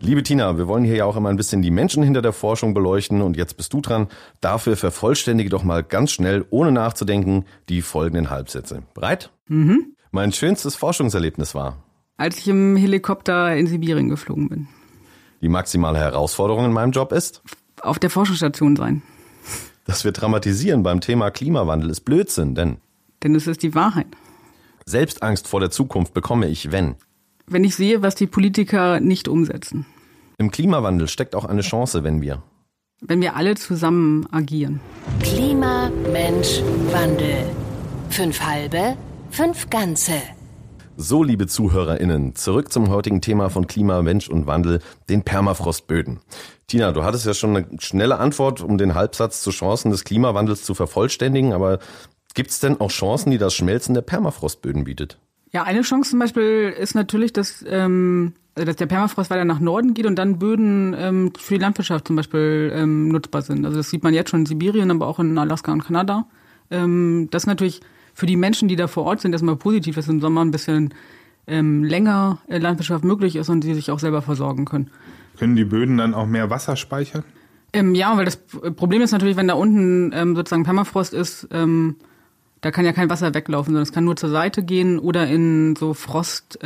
Speaker 2: Liebe Tina, wir wollen hier ja auch immer ein bisschen die Menschen hinter der Forschung beleuchten und jetzt bist du dran. Dafür vervollständige doch mal ganz schnell, ohne nachzudenken, die folgenden Halbsätze. Bereit?
Speaker 4: Mhm.
Speaker 2: Mein schönstes Forschungserlebnis war?
Speaker 4: Als ich im Helikopter in Sibirien geflogen bin.
Speaker 2: Die maximale Herausforderung in meinem Job ist?
Speaker 4: Auf der Forschungsstation sein.
Speaker 2: Dass wir dramatisieren beim Thema Klimawandel ist Blödsinn, denn?
Speaker 4: Denn es ist die Wahrheit.
Speaker 2: Selbstangst vor der Zukunft bekomme ich, wenn?
Speaker 4: Wenn ich sehe, was die Politiker nicht umsetzen.
Speaker 2: Im Klimawandel steckt auch eine Chance, wenn wir.
Speaker 4: Wenn wir alle zusammen agieren.
Speaker 1: Klima, Mensch, Wandel. Fünf halbe, fünf ganze.
Speaker 2: So, liebe ZuhörerInnen, zurück zum heutigen Thema von Klima, Mensch und Wandel, den Permafrostböden. Tina, du hattest ja schon eine schnelle Antwort, um den Halbsatz zu Chancen des Klimawandels zu vervollständigen, aber gibt es denn auch Chancen, die das Schmelzen der Permafrostböden bietet?
Speaker 4: Ja, eine Chance zum Beispiel ist natürlich, dass, ähm, also dass der Permafrost weiter nach Norden geht und dann Böden ähm, für die Landwirtschaft zum Beispiel ähm, nutzbar sind. Also das sieht man jetzt schon in Sibirien, aber auch in Alaska und Kanada. Ähm, das ist natürlich für die Menschen, die da vor Ort sind, erstmal positiv, dass im Sommer ein bisschen ähm, länger äh, Landwirtschaft möglich ist und sie sich auch selber versorgen können.
Speaker 3: Können die Böden dann auch mehr Wasser speichern?
Speaker 4: Ähm, ja, weil das Problem ist natürlich, wenn da unten ähm, sozusagen Permafrost ist, ähm, da kann ja kein Wasser weglaufen, sondern es kann nur zur Seite gehen oder in so Frost-Cracks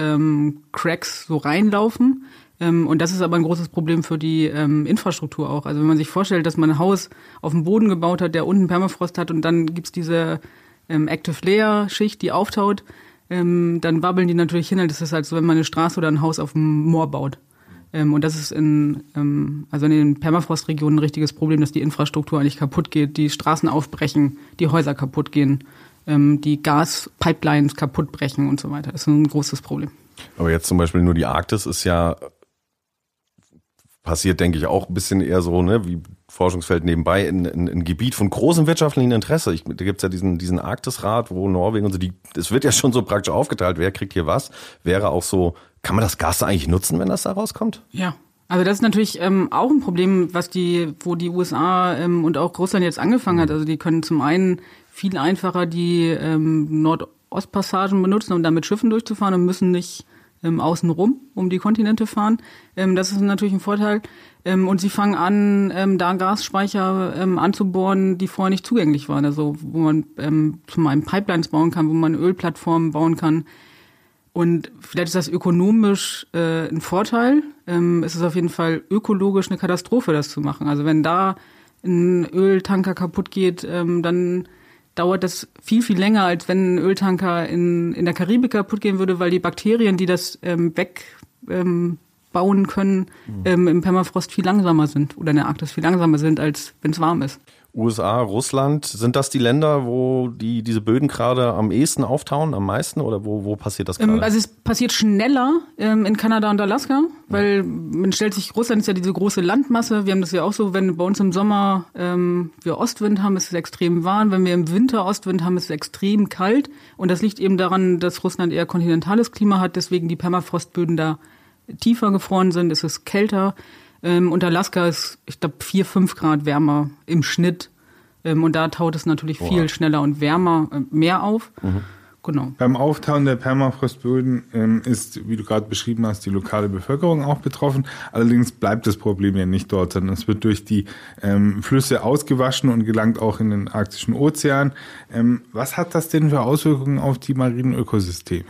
Speaker 4: ähm, so reinlaufen. Ähm, und das ist aber ein großes Problem für die ähm, Infrastruktur auch. Also wenn man sich vorstellt, dass man ein Haus auf dem Boden gebaut hat, der unten Permafrost hat und dann gibt's diese ähm, Active Layer Schicht, die auftaut, ähm, dann wabbeln die natürlich hin. Das ist halt so, wenn man eine Straße oder ein Haus auf dem Moor baut. Ähm, und das ist in, ähm, also in den Permafrostregionen ein richtiges Problem, dass die Infrastruktur eigentlich kaputt geht, die Straßen aufbrechen, die Häuser kaputt gehen ähm, die Gaspipelines kaputt brechen und so weiter. Das ist ein großes Problem.
Speaker 2: Aber jetzt zum Beispiel nur die Arktis ist ja passiert, denke ich, auch ein bisschen eher so, ne, wie Forschungsfeld nebenbei, in, in, in Gebiet von großem wirtschaftlichen Interesse. Ich, da gibt's ja diesen, diesen Arktisrat, wo Norwegen und so, die, es wird ja schon so praktisch aufgeteilt, wer kriegt hier was. Wäre auch so, kann man das Gas da eigentlich nutzen, wenn das da rauskommt?
Speaker 4: Ja. Also das ist natürlich ähm, auch ein Problem, was die, wo die USA ähm, und auch Russland jetzt angefangen hat. Also die können zum einen viel einfacher die ähm, Nordostpassagen benutzen, um da mit Schiffen durchzufahren und müssen nicht ähm, außenrum um die Kontinente fahren. Ähm, das ist natürlich ein Vorteil. Ähm, und sie fangen an, ähm, da Gasspeicher ähm, anzubohren, die vorher nicht zugänglich waren. Also wo man ähm, zum einen Pipelines bauen kann, wo man Ölplattformen bauen kann. Und vielleicht ist das ökonomisch äh, ein Vorteil. Ähm, es ist auf jeden Fall ökologisch eine Katastrophe, das zu machen. Also wenn da ein Öltanker kaputt geht, ähm, dann dauert das viel, viel länger, als wenn ein Öltanker in, in der Karibik kaputt gehen würde, weil die Bakterien, die das ähm, wegbauen ähm, können, mhm. ähm, im Permafrost viel langsamer sind oder in der Arktis viel langsamer sind, als wenn es warm ist.
Speaker 2: USA, Russland, sind das die Länder, wo die diese Böden gerade am ehesten auftauen, am meisten? Oder wo, wo passiert das ähm, gerade?
Speaker 4: also es passiert schneller ähm, in Kanada und Alaska, weil ja. man stellt sich, Russland ist ja diese große Landmasse, wir haben das ja auch so, wenn bei uns im Sommer ähm, wir Ostwind haben, ist es extrem warm, wenn wir im Winter Ostwind haben, ist es extrem kalt. Und das liegt eben daran, dass Russland eher kontinentales Klima hat, deswegen die Permafrostböden da tiefer gefroren sind, es ist kälter ähm, und Alaska ist, ich glaube, vier, fünf Grad wärmer im Schnitt. Ähm, und da taut es natürlich Boah. viel schneller und wärmer äh, mehr auf. Mhm.
Speaker 3: Genau. Beim Auftauen der Permafrostböden ähm, ist, wie du gerade beschrieben hast, die lokale Bevölkerung auch betroffen. Allerdings bleibt das Problem ja nicht dort, sondern es wird durch die ähm, Flüsse ausgewaschen und gelangt auch in den arktischen Ozean. Ähm, was hat das denn für Auswirkungen auf die marinen Ökosysteme?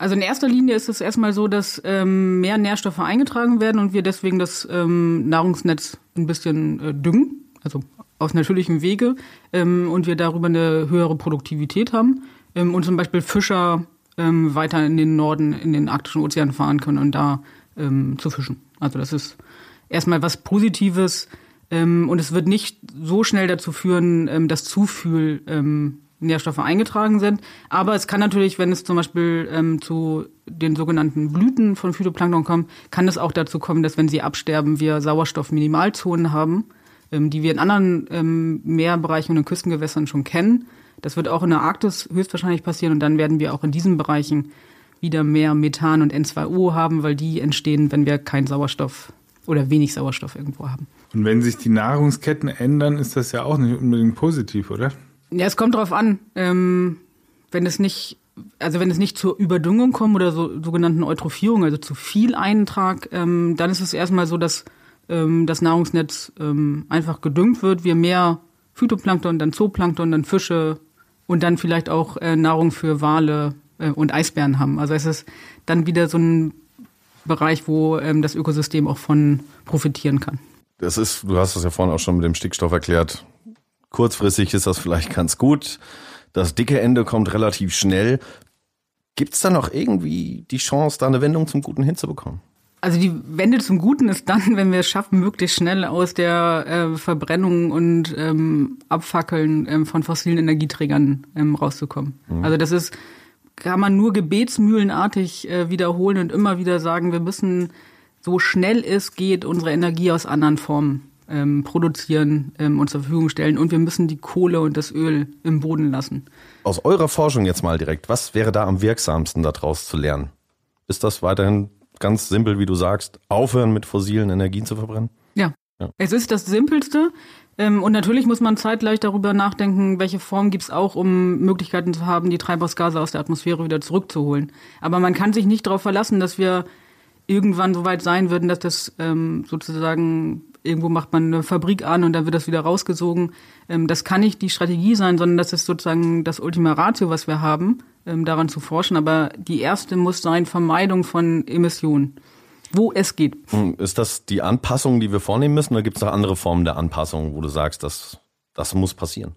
Speaker 4: Also in erster Linie ist es erstmal so, dass ähm, mehr Nährstoffe eingetragen werden und wir deswegen das ähm, Nahrungsnetz ein bisschen äh, düngen, also aus natürlichem Wege, ähm, und wir darüber eine höhere Produktivität haben ähm, und zum Beispiel Fischer ähm, weiter in den Norden, in den arktischen Ozean fahren können und da ähm, zu fischen. Also das ist erstmal was Positives. Ähm, und es wird nicht so schnell dazu führen, ähm, dass zu viel ähm, Nährstoffe eingetragen sind. Aber es kann natürlich, wenn es zum Beispiel ähm, zu den sogenannten Blüten von Phytoplankton kommt, kann es auch dazu kommen, dass wenn sie absterben, wir Sauerstoffminimalzonen haben, ähm, die wir in anderen ähm, Meerbereichen und in Küstengewässern schon kennen. Das wird auch in der Arktis höchstwahrscheinlich passieren und dann werden wir auch in diesen Bereichen wieder mehr Methan und N2O haben, weil die entstehen, wenn wir keinen Sauerstoff oder wenig Sauerstoff irgendwo haben.
Speaker 3: Und wenn sich die Nahrungsketten ändern, ist das ja auch nicht unbedingt positiv, oder?
Speaker 4: Ja, es kommt drauf an. Ähm, wenn es nicht, also wenn es nicht zur Überdüngung kommt oder so, sogenannten Eutrophierung, also zu viel Eintrag, ähm, dann ist es erstmal so, dass ähm, das Nahrungsnetz ähm, einfach gedüngt wird, wir mehr Phytoplankton, dann Zooplankton, dann Fische und dann vielleicht auch äh, Nahrung für Wale äh, und Eisbären haben. Also es ist dann wieder so ein Bereich, wo ähm, das Ökosystem auch von profitieren kann.
Speaker 2: Das ist, du hast das ja vorhin auch schon mit dem Stickstoff erklärt. Kurzfristig ist das vielleicht ganz gut. Das dicke Ende kommt relativ schnell. Gibt es da noch irgendwie die Chance, da eine Wendung zum Guten hinzubekommen?
Speaker 4: Also die Wende zum Guten ist dann, wenn wir es schaffen, möglichst schnell aus der äh, Verbrennung und ähm, Abfackeln ähm, von fossilen Energieträgern ähm, rauszukommen. Mhm. Also das ist kann man nur gebetsmühlenartig äh, wiederholen und immer wieder sagen, wir müssen so schnell es geht unsere Energie aus anderen Formen ähm, produzieren ähm, und zur Verfügung stellen und wir müssen die Kohle und das Öl im Boden lassen.
Speaker 2: Aus eurer Forschung jetzt mal direkt, was wäre da am wirksamsten daraus zu lernen? Ist das weiterhin ganz simpel, wie du sagst, aufhören mit fossilen Energien zu verbrennen?
Speaker 4: Ja. ja. Es ist das Simpelste. Ähm, und natürlich muss man zeitgleich darüber nachdenken, welche Form gibt es auch, um Möglichkeiten zu haben, die Treibhausgase aus der Atmosphäre wieder zurückzuholen. Aber man kann sich nicht darauf verlassen, dass wir irgendwann so weit sein würden, dass das ähm, sozusagen irgendwo macht man eine Fabrik an und dann wird das wieder rausgesogen. Ähm, das kann nicht die Strategie sein, sondern das ist sozusagen das Ultima Ratio, was wir haben, ähm, daran zu forschen. Aber die erste muss sein Vermeidung von Emissionen wo es geht.
Speaker 2: Hm, ist das die Anpassung, die wir vornehmen müssen, oder gibt es noch andere Formen der Anpassung, wo du sagst, dass das muss passieren?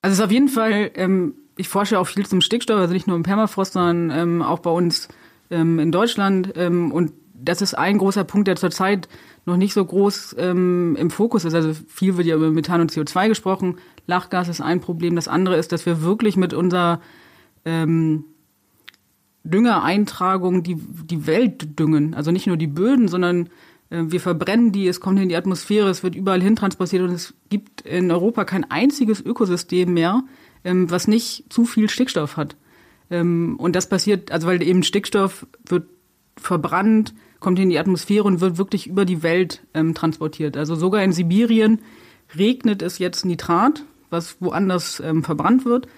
Speaker 4: Also es ist auf jeden Fall, ähm, ich forsche auch viel zum Stickstoff, also nicht nur im Permafrost, sondern auch bei uns in Deutschland. Und das ist ein großer Punkt, der zurzeit noch nicht so groß ähm, im Fokus ist. Also viel wird ja über Methan und CO2 gesprochen. Lachgas ist ein Problem. Das andere ist, dass wir wirklich mit unserer ähm, Düngereintragung die, die Welt düngen. Also nicht nur die Böden, sondern äh, wir verbrennen die, es kommt in die Atmosphäre, es wird überall hin transportiert und es gibt in Europa kein einziges Ökosystem mehr, ähm, was nicht zu viel Stickstoff hat. Ähm, und das passiert, also weil eben Stickstoff wird verbrannt, kommt in die Atmosphäre und wird wirklich über die Welt ähm, transportiert. Also sogar in Sibirien regnet es jetzt Nitrat, was woanders ähm, verbrannt wird.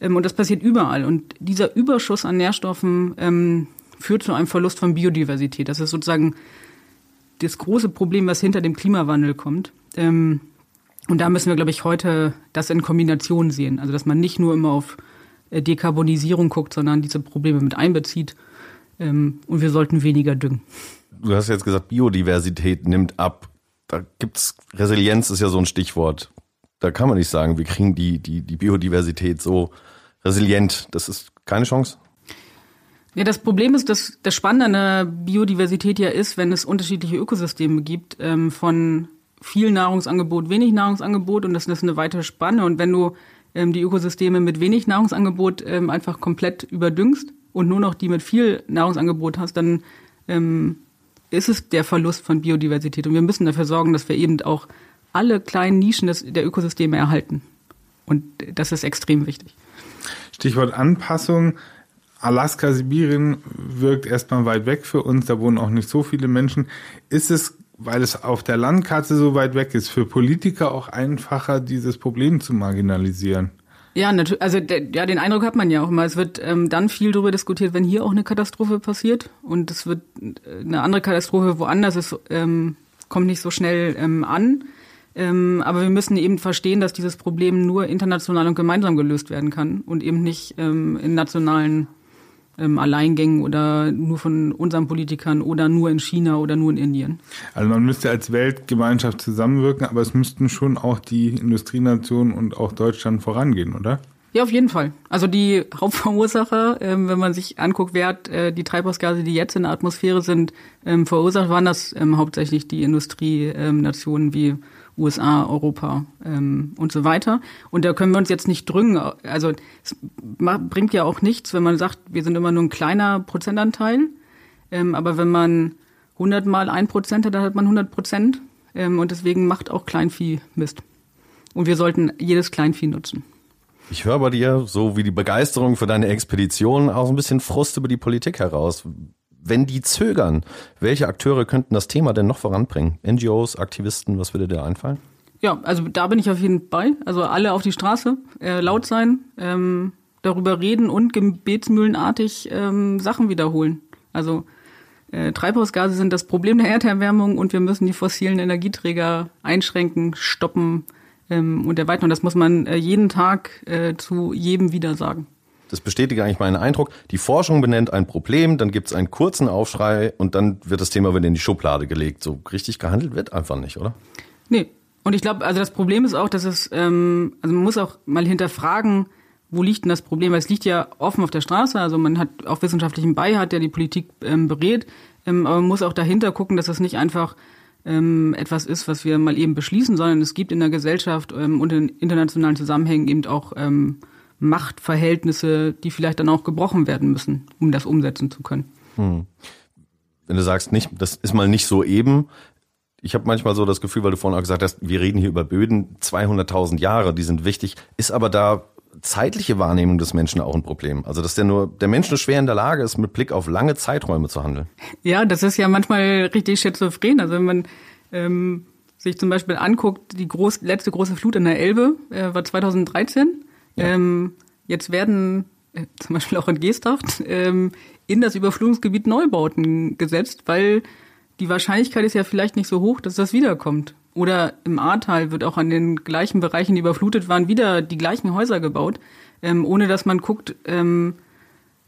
Speaker 4: Ähm, und das passiert überall. Und dieser Überschuss an Nährstoffen ähm, führt zu einem Verlust von Biodiversität. Das ist sozusagen das große Problem, was hinter dem Klimawandel kommt. Ähm, und da müssen wir, glaube ich, heute das in Kombination sehen. Also, dass man nicht nur immer auf äh, Dekarbonisierung guckt, sondern diese Probleme mit einbezieht. Ähm, und wir sollten weniger düngen.
Speaker 2: Du hast jetzt gesagt, Biodiversität nimmt ab. Da gibt's Resilienz ist ja so ein Stichwort. Da kann man nicht sagen, wir kriegen die, die, die Biodiversität so resilient. Das ist keine Chance.
Speaker 4: Ja, das Problem ist, dass das Spannende an der Biodiversität ja ist, wenn es unterschiedliche Ökosysteme gibt, ähm, von viel Nahrungsangebot, wenig Nahrungsangebot und das ist eine weitere Spanne. Und wenn du ähm, die Ökosysteme mit wenig Nahrungsangebot einfach komplett überdüngst und nur noch die mit viel Nahrungsangebot hast, dann ähm, ist es der Verlust von Biodiversität. Und wir müssen dafür sorgen, dass wir eben auch alle kleinen Nischen des, der Ökosysteme erhalten. Und das ist extrem wichtig.
Speaker 3: Stichwort Anpassung. Alaska, Sibirien wirkt erstmal weit weg für uns, da wohnen auch nicht so viele Menschen. Ist es, weil es auf der Landkarte so weit weg ist, für Politiker auch einfacher, dieses Problem zu marginalisieren?
Speaker 4: Ja, natürlich. Also ja, den Eindruck hat man ja auch immer. Es wird ähm, dann viel darüber diskutiert, wenn hier auch eine Katastrophe passiert und es wird äh, eine andere Katastrophe woanders ist, ähm, kommt nicht so schnell ähm, an. Ähm, aber wir müssen eben verstehen, dass dieses Problem nur international und gemeinsam gelöst werden kann und eben nicht ähm, in nationalen ähm, Alleingängen oder nur von unseren Politikern oder nur in China oder nur in Indien.
Speaker 3: Also man müsste als Weltgemeinschaft zusammenwirken, aber es müssten schon auch die Industrienationen und auch Deutschland vorangehen, oder?
Speaker 4: Ja, auf jeden Fall. Also die Hauptverursacher, ähm, wenn man sich anguckt, wer hat äh, die Treibhausgase, die jetzt in der Atmosphäre sind, ähm, verursacht, waren das ähm, hauptsächlich die Industrienationen wie USA, Europa ähm, und so weiter. Und da können wir uns jetzt nicht drüngen. Also es bringt ja auch nichts, wenn man sagt, wir sind immer nur ein kleiner Prozentanteil. Ähm, aber wenn man 100 mal ein Prozent hat, dann hat man 100 Prozent. Ähm, und deswegen macht auch Kleinvieh Mist. Und wir sollten jedes Kleinvieh nutzen.
Speaker 2: Ich höre bei dir, so wie die Begeisterung für deine Expedition, auch ein bisschen Frust über die Politik heraus. Wenn die zögern, welche Akteure könnten das Thema denn noch voranbringen? NGOs, Aktivisten, was würde dir einfallen?
Speaker 4: Ja, also da bin ich auf jeden Fall. Also alle auf die Straße, äh, laut sein, ähm, darüber reden und gebetsmühlenartig ähm, Sachen wiederholen. Also äh, Treibhausgase sind das Problem der Erderwärmung und wir müssen die fossilen Energieträger einschränken, stoppen ähm, und erweitern. Und das muss man äh, jeden Tag äh, zu jedem wieder sagen.
Speaker 2: Das bestätigt eigentlich meinen Eindruck. Die Forschung benennt ein Problem, dann gibt es einen kurzen Aufschrei und dann wird das Thema wieder in die Schublade gelegt. So richtig gehandelt wird einfach nicht, oder?
Speaker 4: Nee. Und ich glaube, also das Problem ist auch, dass es, ähm, also man muss auch mal hinterfragen, wo liegt denn das Problem? Weil es liegt ja offen auf der Straße, also man hat auch wissenschaftlichen Beihat, der die Politik ähm, berät, ähm, aber man muss auch dahinter gucken, dass das nicht einfach ähm, etwas ist, was wir mal eben beschließen, sondern es gibt in der Gesellschaft ähm, und in internationalen Zusammenhängen eben auch ähm, Machtverhältnisse, die vielleicht dann auch gebrochen werden müssen, um das umsetzen zu können. Hm.
Speaker 2: Wenn du sagst, nicht, das ist mal nicht so eben, ich habe manchmal so das Gefühl, weil du vorhin auch gesagt hast, wir reden hier über Böden, 200.000 Jahre, die sind wichtig. Ist aber da zeitliche Wahrnehmung des Menschen auch ein Problem. Also dass der nur der Mensch nur schwer in der Lage ist, mit Blick auf lange Zeiträume zu handeln.
Speaker 4: Ja, das ist ja manchmal richtig schizophren. Also wenn man ähm, sich zum Beispiel anguckt, die groß, letzte große Flut in der Elbe äh, war 2013. Ja. Ähm, jetzt werden äh, zum Beispiel auch in Geesthacht ähm, in das Überflutungsgebiet Neubauten gesetzt, weil die Wahrscheinlichkeit ist ja vielleicht nicht so hoch, dass das wiederkommt. Oder im Ahrtal wird auch an den gleichen Bereichen, die überflutet waren, wieder die gleichen Häuser gebaut, ähm, ohne dass man guckt, ähm,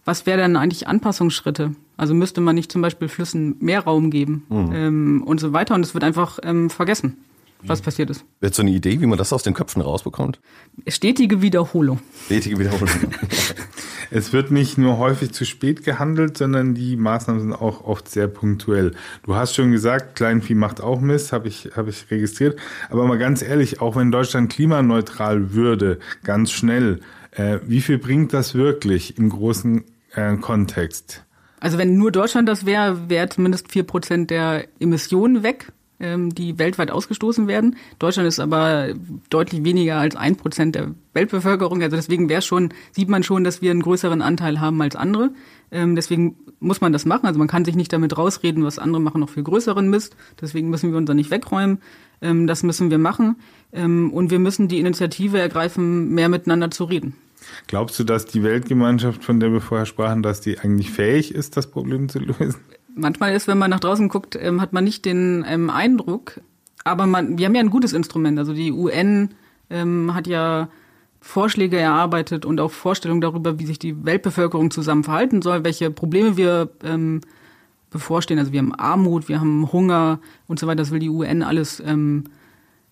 Speaker 4: was wäre dann eigentlich Anpassungsschritte? Also müsste man nicht zum Beispiel Flüssen mehr Raum geben mhm. ähm, und so weiter. Und es wird einfach ähm, vergessen was passiert ist.
Speaker 2: Wird so eine Idee, wie man das aus den Köpfen rausbekommt?
Speaker 4: Stetige Wiederholung.
Speaker 2: Stetige Wiederholung.
Speaker 3: es wird nicht nur häufig zu spät gehandelt, sondern die Maßnahmen sind auch oft sehr punktuell. Du hast schon gesagt, Kleinvieh macht auch Mist, habe ich, hab ich registriert. Aber mal ganz ehrlich, auch wenn Deutschland klimaneutral würde, ganz schnell, äh, wie viel bringt das wirklich im großen äh, Kontext?
Speaker 4: Also wenn nur Deutschland das wäre, wäre zumindest vier Prozent der Emissionen weg ähm, die weltweit ausgestoßen werden. Deutschland ist aber deutlich weniger als ein Prozent der Weltbevölkerung. Also deswegen wäre schon, sieht man schon, dass wir einen größeren Anteil haben als andere. Ähm, deswegen muss man das machen. Also man kann sich nicht damit rausreden, was andere machen, noch viel größeren Mist. Deswegen müssen wir uns da nicht wegräumen. Ähm, das müssen wir machen. und wir müssen die Initiative ergreifen, mehr miteinander zu reden.
Speaker 3: Glaubst du, dass die Weltgemeinschaft, von der wir vorher sprachen, dass die eigentlich fähig ist, das Problem zu lösen?
Speaker 4: Manchmal ist, wenn man nach draußen guckt, ähm, hat man nicht den ähm, Eindruck, aber man, wir haben ja ein gutes Instrument. Also die UN ähm, hat ja Vorschläge erarbeitet und auch Vorstellungen darüber, wie sich die Weltbevölkerung zusammen verhalten soll, welche Probleme wir ähm, bevorstehen. Also wir haben Armut, wir haben Hunger und so weiter. Das will die UN alles ähm,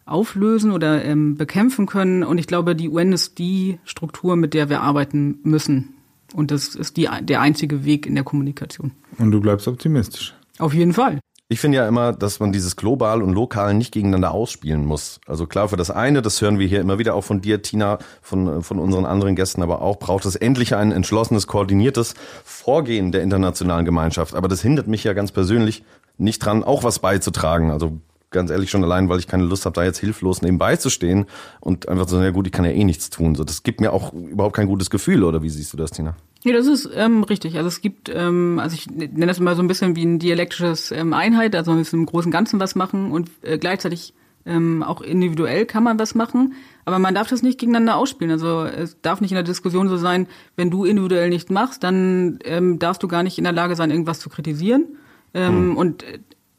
Speaker 4: auflösen oder ähm, bekämpfen können. Und ich glaube, die UN ist die Struktur, mit der wir arbeiten müssen. Und das ist die, der einzige Weg in der Kommunikation.
Speaker 3: Und du bleibst optimistisch.
Speaker 4: Auf jeden Fall.
Speaker 2: Ich finde ja immer, dass man dieses global und lokal nicht gegeneinander ausspielen muss. Also klar, für das eine, das hören wir hier immer wieder auch von dir, Tina, von, von unseren anderen Gästen, aber auch braucht es endlich ein entschlossenes, koordiniertes Vorgehen der internationalen Gemeinschaft. Aber das hindert mich ja ganz persönlich nicht dran, auch was beizutragen. Also ganz ehrlich schon allein, weil ich keine Lust habe, da jetzt hilflos nebenbei zu stehen und einfach sagen, ja gut, ich kann ja eh nichts tun. So, das gibt mir auch überhaupt kein gutes Gefühl, oder wie siehst du das, Tina?
Speaker 4: Ja, das ist ähm, richtig. Also es gibt, ähm, also ich nenne das immer so ein bisschen wie ein dialektisches ähm, Einheit, also man muss im Großen und Ganzen was machen und äh, gleichzeitig ähm, auch individuell kann man was machen, aber man darf das nicht gegeneinander ausspielen. Also es darf nicht in der Diskussion so sein, wenn du individuell nichts machst, dann ähm, darfst du gar nicht in der Lage sein, irgendwas zu kritisieren. Ähm, hm. Und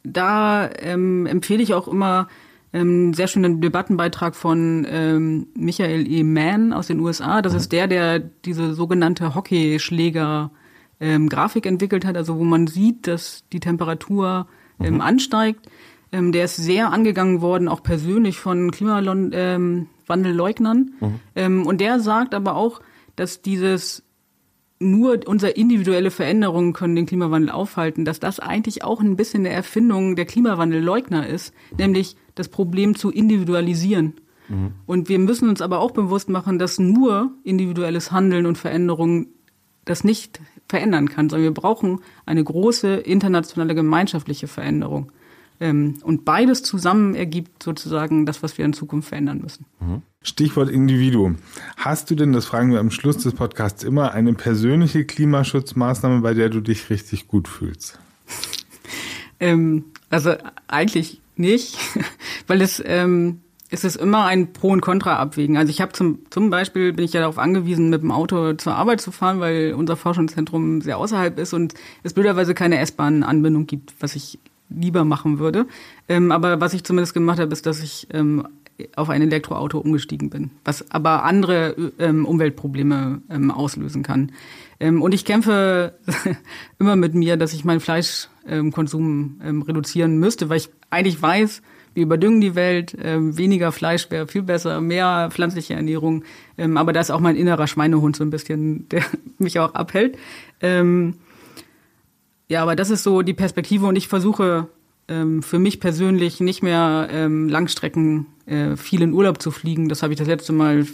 Speaker 4: da ähm, empfehle ich auch immer ähm, sehr schönen Debattenbeitrag von ähm, Michael E. Mann aus den USA. Das ist der, der diese sogenannte Hockeyschläger ähm, Grafik entwickelt hat, also wo man sieht, dass die Temperatur ähm, mhm. ansteigt. Ähm, der ist sehr angegangen worden, auch persönlich von Klimawandelleugnern. Mhm. Ähm, und der sagt aber auch, dass dieses nur unser individuelle Veränderungen können den Klimawandel aufhalten, dass das eigentlich auch ein bisschen eine Erfindung der Klimawandelleugner ist, nämlich das Problem zu individualisieren. Mhm. Und wir müssen uns aber auch bewusst machen, dass nur individuelles Handeln und Veränderungen das nicht verändern kann, sondern wir brauchen eine große internationale gemeinschaftliche Veränderung. Ähm, und beides zusammen ergibt sozusagen das, was wir in Zukunft verändern müssen.
Speaker 3: Mhm. Stichwort Individuum. Hast du denn, das fragen wir am Schluss des Podcasts immer, eine persönliche Klimaschutzmaßnahme, bei der du dich richtig gut fühlst?
Speaker 4: ähm, also eigentlich nicht, weil es ähm, es ist immer ein Pro und Contra abwägen. Also ich habe zum zum Beispiel bin ich ja darauf angewiesen, mit dem Auto zur Arbeit zu fahren, weil unser Forschungszentrum sehr außerhalb ist und es blöderweise keine S-Bahn-Anbindung gibt, was ich lieber machen würde. Ähm, aber was ich zumindest gemacht habe, ist, dass ich ähm, auf ein Elektroauto umgestiegen bin, was aber andere ähm, Umweltprobleme ähm, auslösen kann. Ähm, und ich kämpfe immer mit mir, dass ich meinen Fleischkonsum ähm, reduzieren müsste, weil ich eigentlich weiß, wir überdüngen die Welt, weniger Fleisch wäre viel besser, mehr pflanzliche Ernährung. aber da ist auch mein innerer Schweinehund so ein bisschen, der mich auch abhält. Ja, aber das ist so die Perspektive und ich versuche ähm, für mich persönlich nicht mehr ähm, Langstrecken äh, viel in Urlaub zu fliegen. Das habe ich das letzte Mal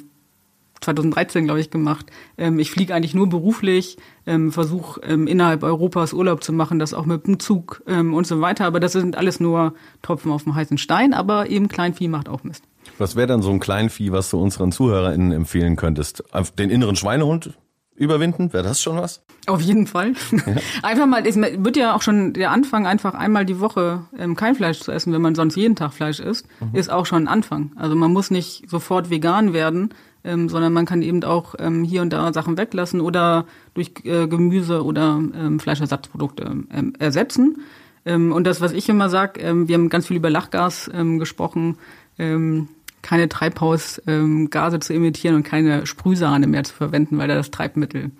Speaker 4: 2013, glaube ich, gemacht. Ähm, ich fliege eigentlich nur beruflich, ähm, versuche ähm, innerhalb Europas Urlaub zu machen, das auch mit dem Zug ähm, und so weiter. Aber das sind alles nur Tropfen auf dem heißen Stein, aber eben Kleinvieh macht auch Mist.
Speaker 2: Was wäre dann so ein Kleinvieh, was du unseren ZuhörerInnen empfehlen könntest? Den inneren Schweinehund? Überwinden? Wäre das schon was?
Speaker 4: Auf jeden Fall. Ja. Einfach mal, es wird ja auch schon der Anfang, einfach einmal die Woche ähm, kein Fleisch zu essen, wenn man sonst jeden Tag Fleisch isst, mhm. ist auch schon ein Anfang. Also man muss nicht sofort vegan werden, ähm, sondern man kann eben auch ähm, hier und da Sachen weglassen oder durch äh, Gemüse oder ähm, Fleischersatzprodukte ähm, ersetzen. Ähm, und das, was ich immer sage, ähm, wir haben ganz viel über Lachgas ähm, gesprochen. Ähm, keine Treibhausgase ähm, zu emittieren und keine Sprühsahne mehr zu verwenden, weil da das Treibmittel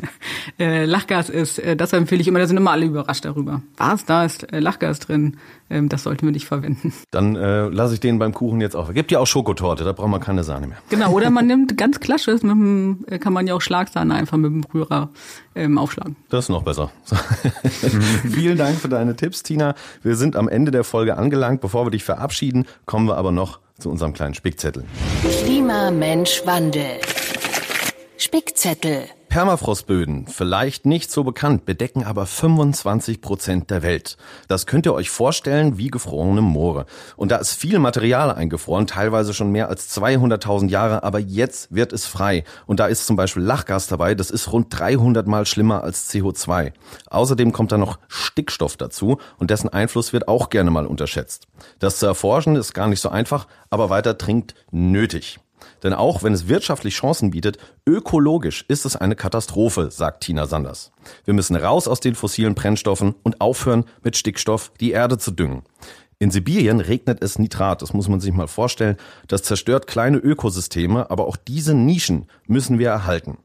Speaker 4: äh, Lachgas ist. Äh, das empfehle ich immer, da sind immer alle überrascht darüber. Was, da ist äh, Lachgas drin, ähm, das sollten wir nicht verwenden.
Speaker 2: Dann äh, lasse ich den beim Kuchen jetzt auch. Gibt ja auch Schokotorte, da braucht man keine Sahne mehr.
Speaker 4: Genau, oder man nimmt ganz klassisch, mit dem, kann man ja auch Schlagsahne einfach mit dem Rührer ähm, aufschlagen.
Speaker 2: Das ist noch besser. Vielen Dank für deine Tipps, Tina. Wir sind am Ende der Folge angelangt. Bevor wir dich verabschieden, kommen wir aber noch zu unserem kleinen Spickzettel.
Speaker 1: Klima, Mensch, Wandel. Spickzettel.
Speaker 2: Permafrostböden, vielleicht nicht so bekannt, bedecken aber 25 Prozent der Welt. Das könnt ihr euch vorstellen wie gefrorene Moore. Und da ist viel Material eingefroren, teilweise schon mehr als 200.000 Jahre, aber jetzt wird es frei. Und da ist zum Beispiel Lachgas dabei, das ist rund 300 mal schlimmer als CO2. Außerdem kommt da noch Stickstoff dazu und dessen Einfluss wird auch gerne mal unterschätzt. Das zu erforschen ist gar nicht so einfach, aber weiter dringend nötig. Denn auch wenn es wirtschaftlich Chancen bietet, ökologisch ist es eine Katastrophe, sagt Tina Sanders. Wir müssen raus aus den fossilen Brennstoffen und aufhören, mit Stickstoff die Erde zu düngen. In Sibirien regnet es Nitrat, das muss man sich mal vorstellen. Das zerstört kleine Ökosysteme, aber auch diese Nischen müssen wir erhalten.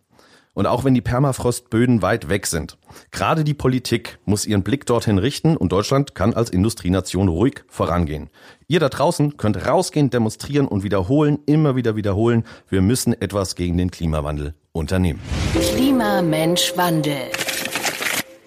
Speaker 2: Und auch wenn die Permafrostböden weit weg sind. Gerade die Politik muss ihren Blick dorthin richten und Deutschland kann als Industrienation ruhig vorangehen. Ihr da draußen könnt rausgehen, demonstrieren und wiederholen, immer wieder wiederholen. Wir müssen etwas gegen den Klimawandel unternehmen.
Speaker 1: Klima, Mensch, Wandel.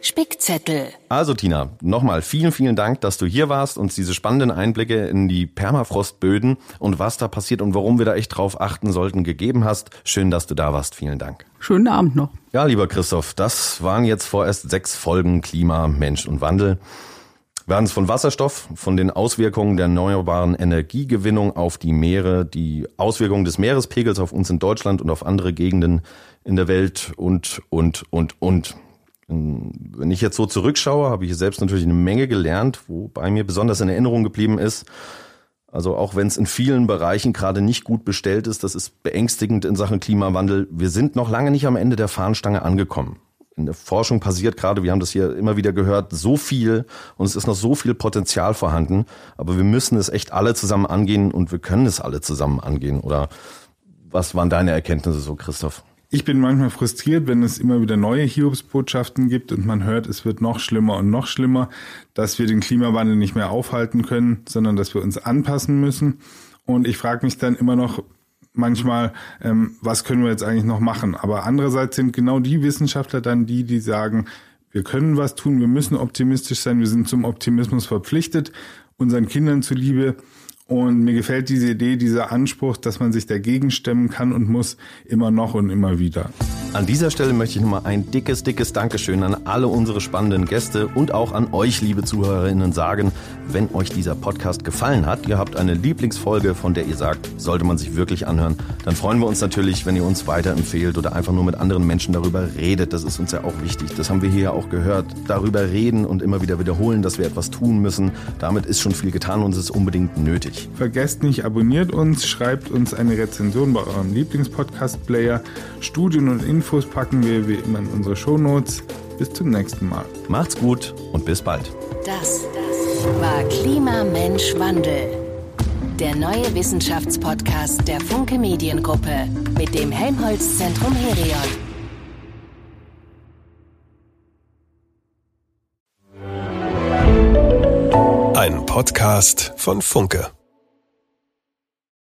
Speaker 1: Spickzettel.
Speaker 2: Also Tina, nochmal vielen, vielen Dank, dass du hier warst, uns diese spannenden Einblicke in die Permafrostböden und was da passiert und warum wir da echt drauf achten sollten, gegeben hast. Schön, dass du da warst. Vielen Dank.
Speaker 4: Schönen Abend noch.
Speaker 2: Ja, lieber Christoph, das waren jetzt vorerst sechs Folgen Klima, Mensch und Wandel. Wir haben es von Wasserstoff, von den Auswirkungen der erneuerbaren Energiegewinnung auf die Meere, die Auswirkungen des Meerespegels auf uns in Deutschland und auf andere Gegenden in der Welt und, und, und, und. Wenn ich jetzt so zurückschaue, habe ich selbst natürlich eine Menge gelernt, wobei mir besonders in Erinnerung geblieben ist, also auch wenn es in vielen Bereichen gerade nicht gut bestellt ist, das ist beängstigend in Sachen Klimawandel. Wir sind noch lange nicht am Ende der Fahnenstange angekommen. In der Forschung passiert gerade, wir haben das hier immer wieder gehört, so viel und es ist noch so viel Potenzial vorhanden. Aber wir müssen es echt alle zusammen angehen und wir können es alle zusammen angehen. Oder was waren deine Erkenntnisse so, Christoph?
Speaker 3: Ich bin manchmal frustriert, wenn es immer wieder neue Hiobsbotschaften gibt und man hört, es wird noch schlimmer und noch schlimmer, dass wir den Klimawandel nicht mehr aufhalten können, sondern dass wir uns anpassen müssen. Und ich frage mich dann immer noch, manchmal, ähm, was können wir jetzt eigentlich noch machen? Aber andererseits sind genau die Wissenschaftler dann die, die sagen, wir können was tun, wir müssen optimistisch sein, wir sind zum Optimismus verpflichtet, unseren Kindern zuliebe. Und mir gefällt diese Idee, dieser Anspruch, dass man sich dagegen stemmen kann und muss, immer noch und immer wieder.
Speaker 2: An dieser Stelle möchte ich nochmal ein dickes, dickes Dankeschön an alle unsere spannenden Gäste und auch an euch, liebe Zuhörerinnen, sagen, wenn euch dieser Podcast gefallen hat, ihr habt eine Lieblingsfolge, von der ihr sagt, sollte man sich wirklich anhören, dann freuen wir uns natürlich, wenn ihr uns weiterempfehlt oder einfach nur mit anderen Menschen darüber redet. Das ist uns ja auch wichtig. Das haben wir hier ja auch gehört. Darüber reden und immer wieder wiederholen, dass wir etwas tun müssen. Damit ist schon viel getan und es ist unbedingt nötig.
Speaker 3: Vergesst nicht, abonniert uns, schreibt uns eine Rezension bei eurem Lieblingspodcast-Player. Studien und Infos packen wir wie immer in unsere Shownotes. Bis zum nächsten Mal.
Speaker 2: Macht's gut und bis bald.
Speaker 1: Das, das war Klima, Mensch, Wandel. Der neue Wissenschaftspodcast der Funke Mediengruppe mit dem Helmholtz Zentrum Herion.
Speaker 5: Ein Podcast von Funke.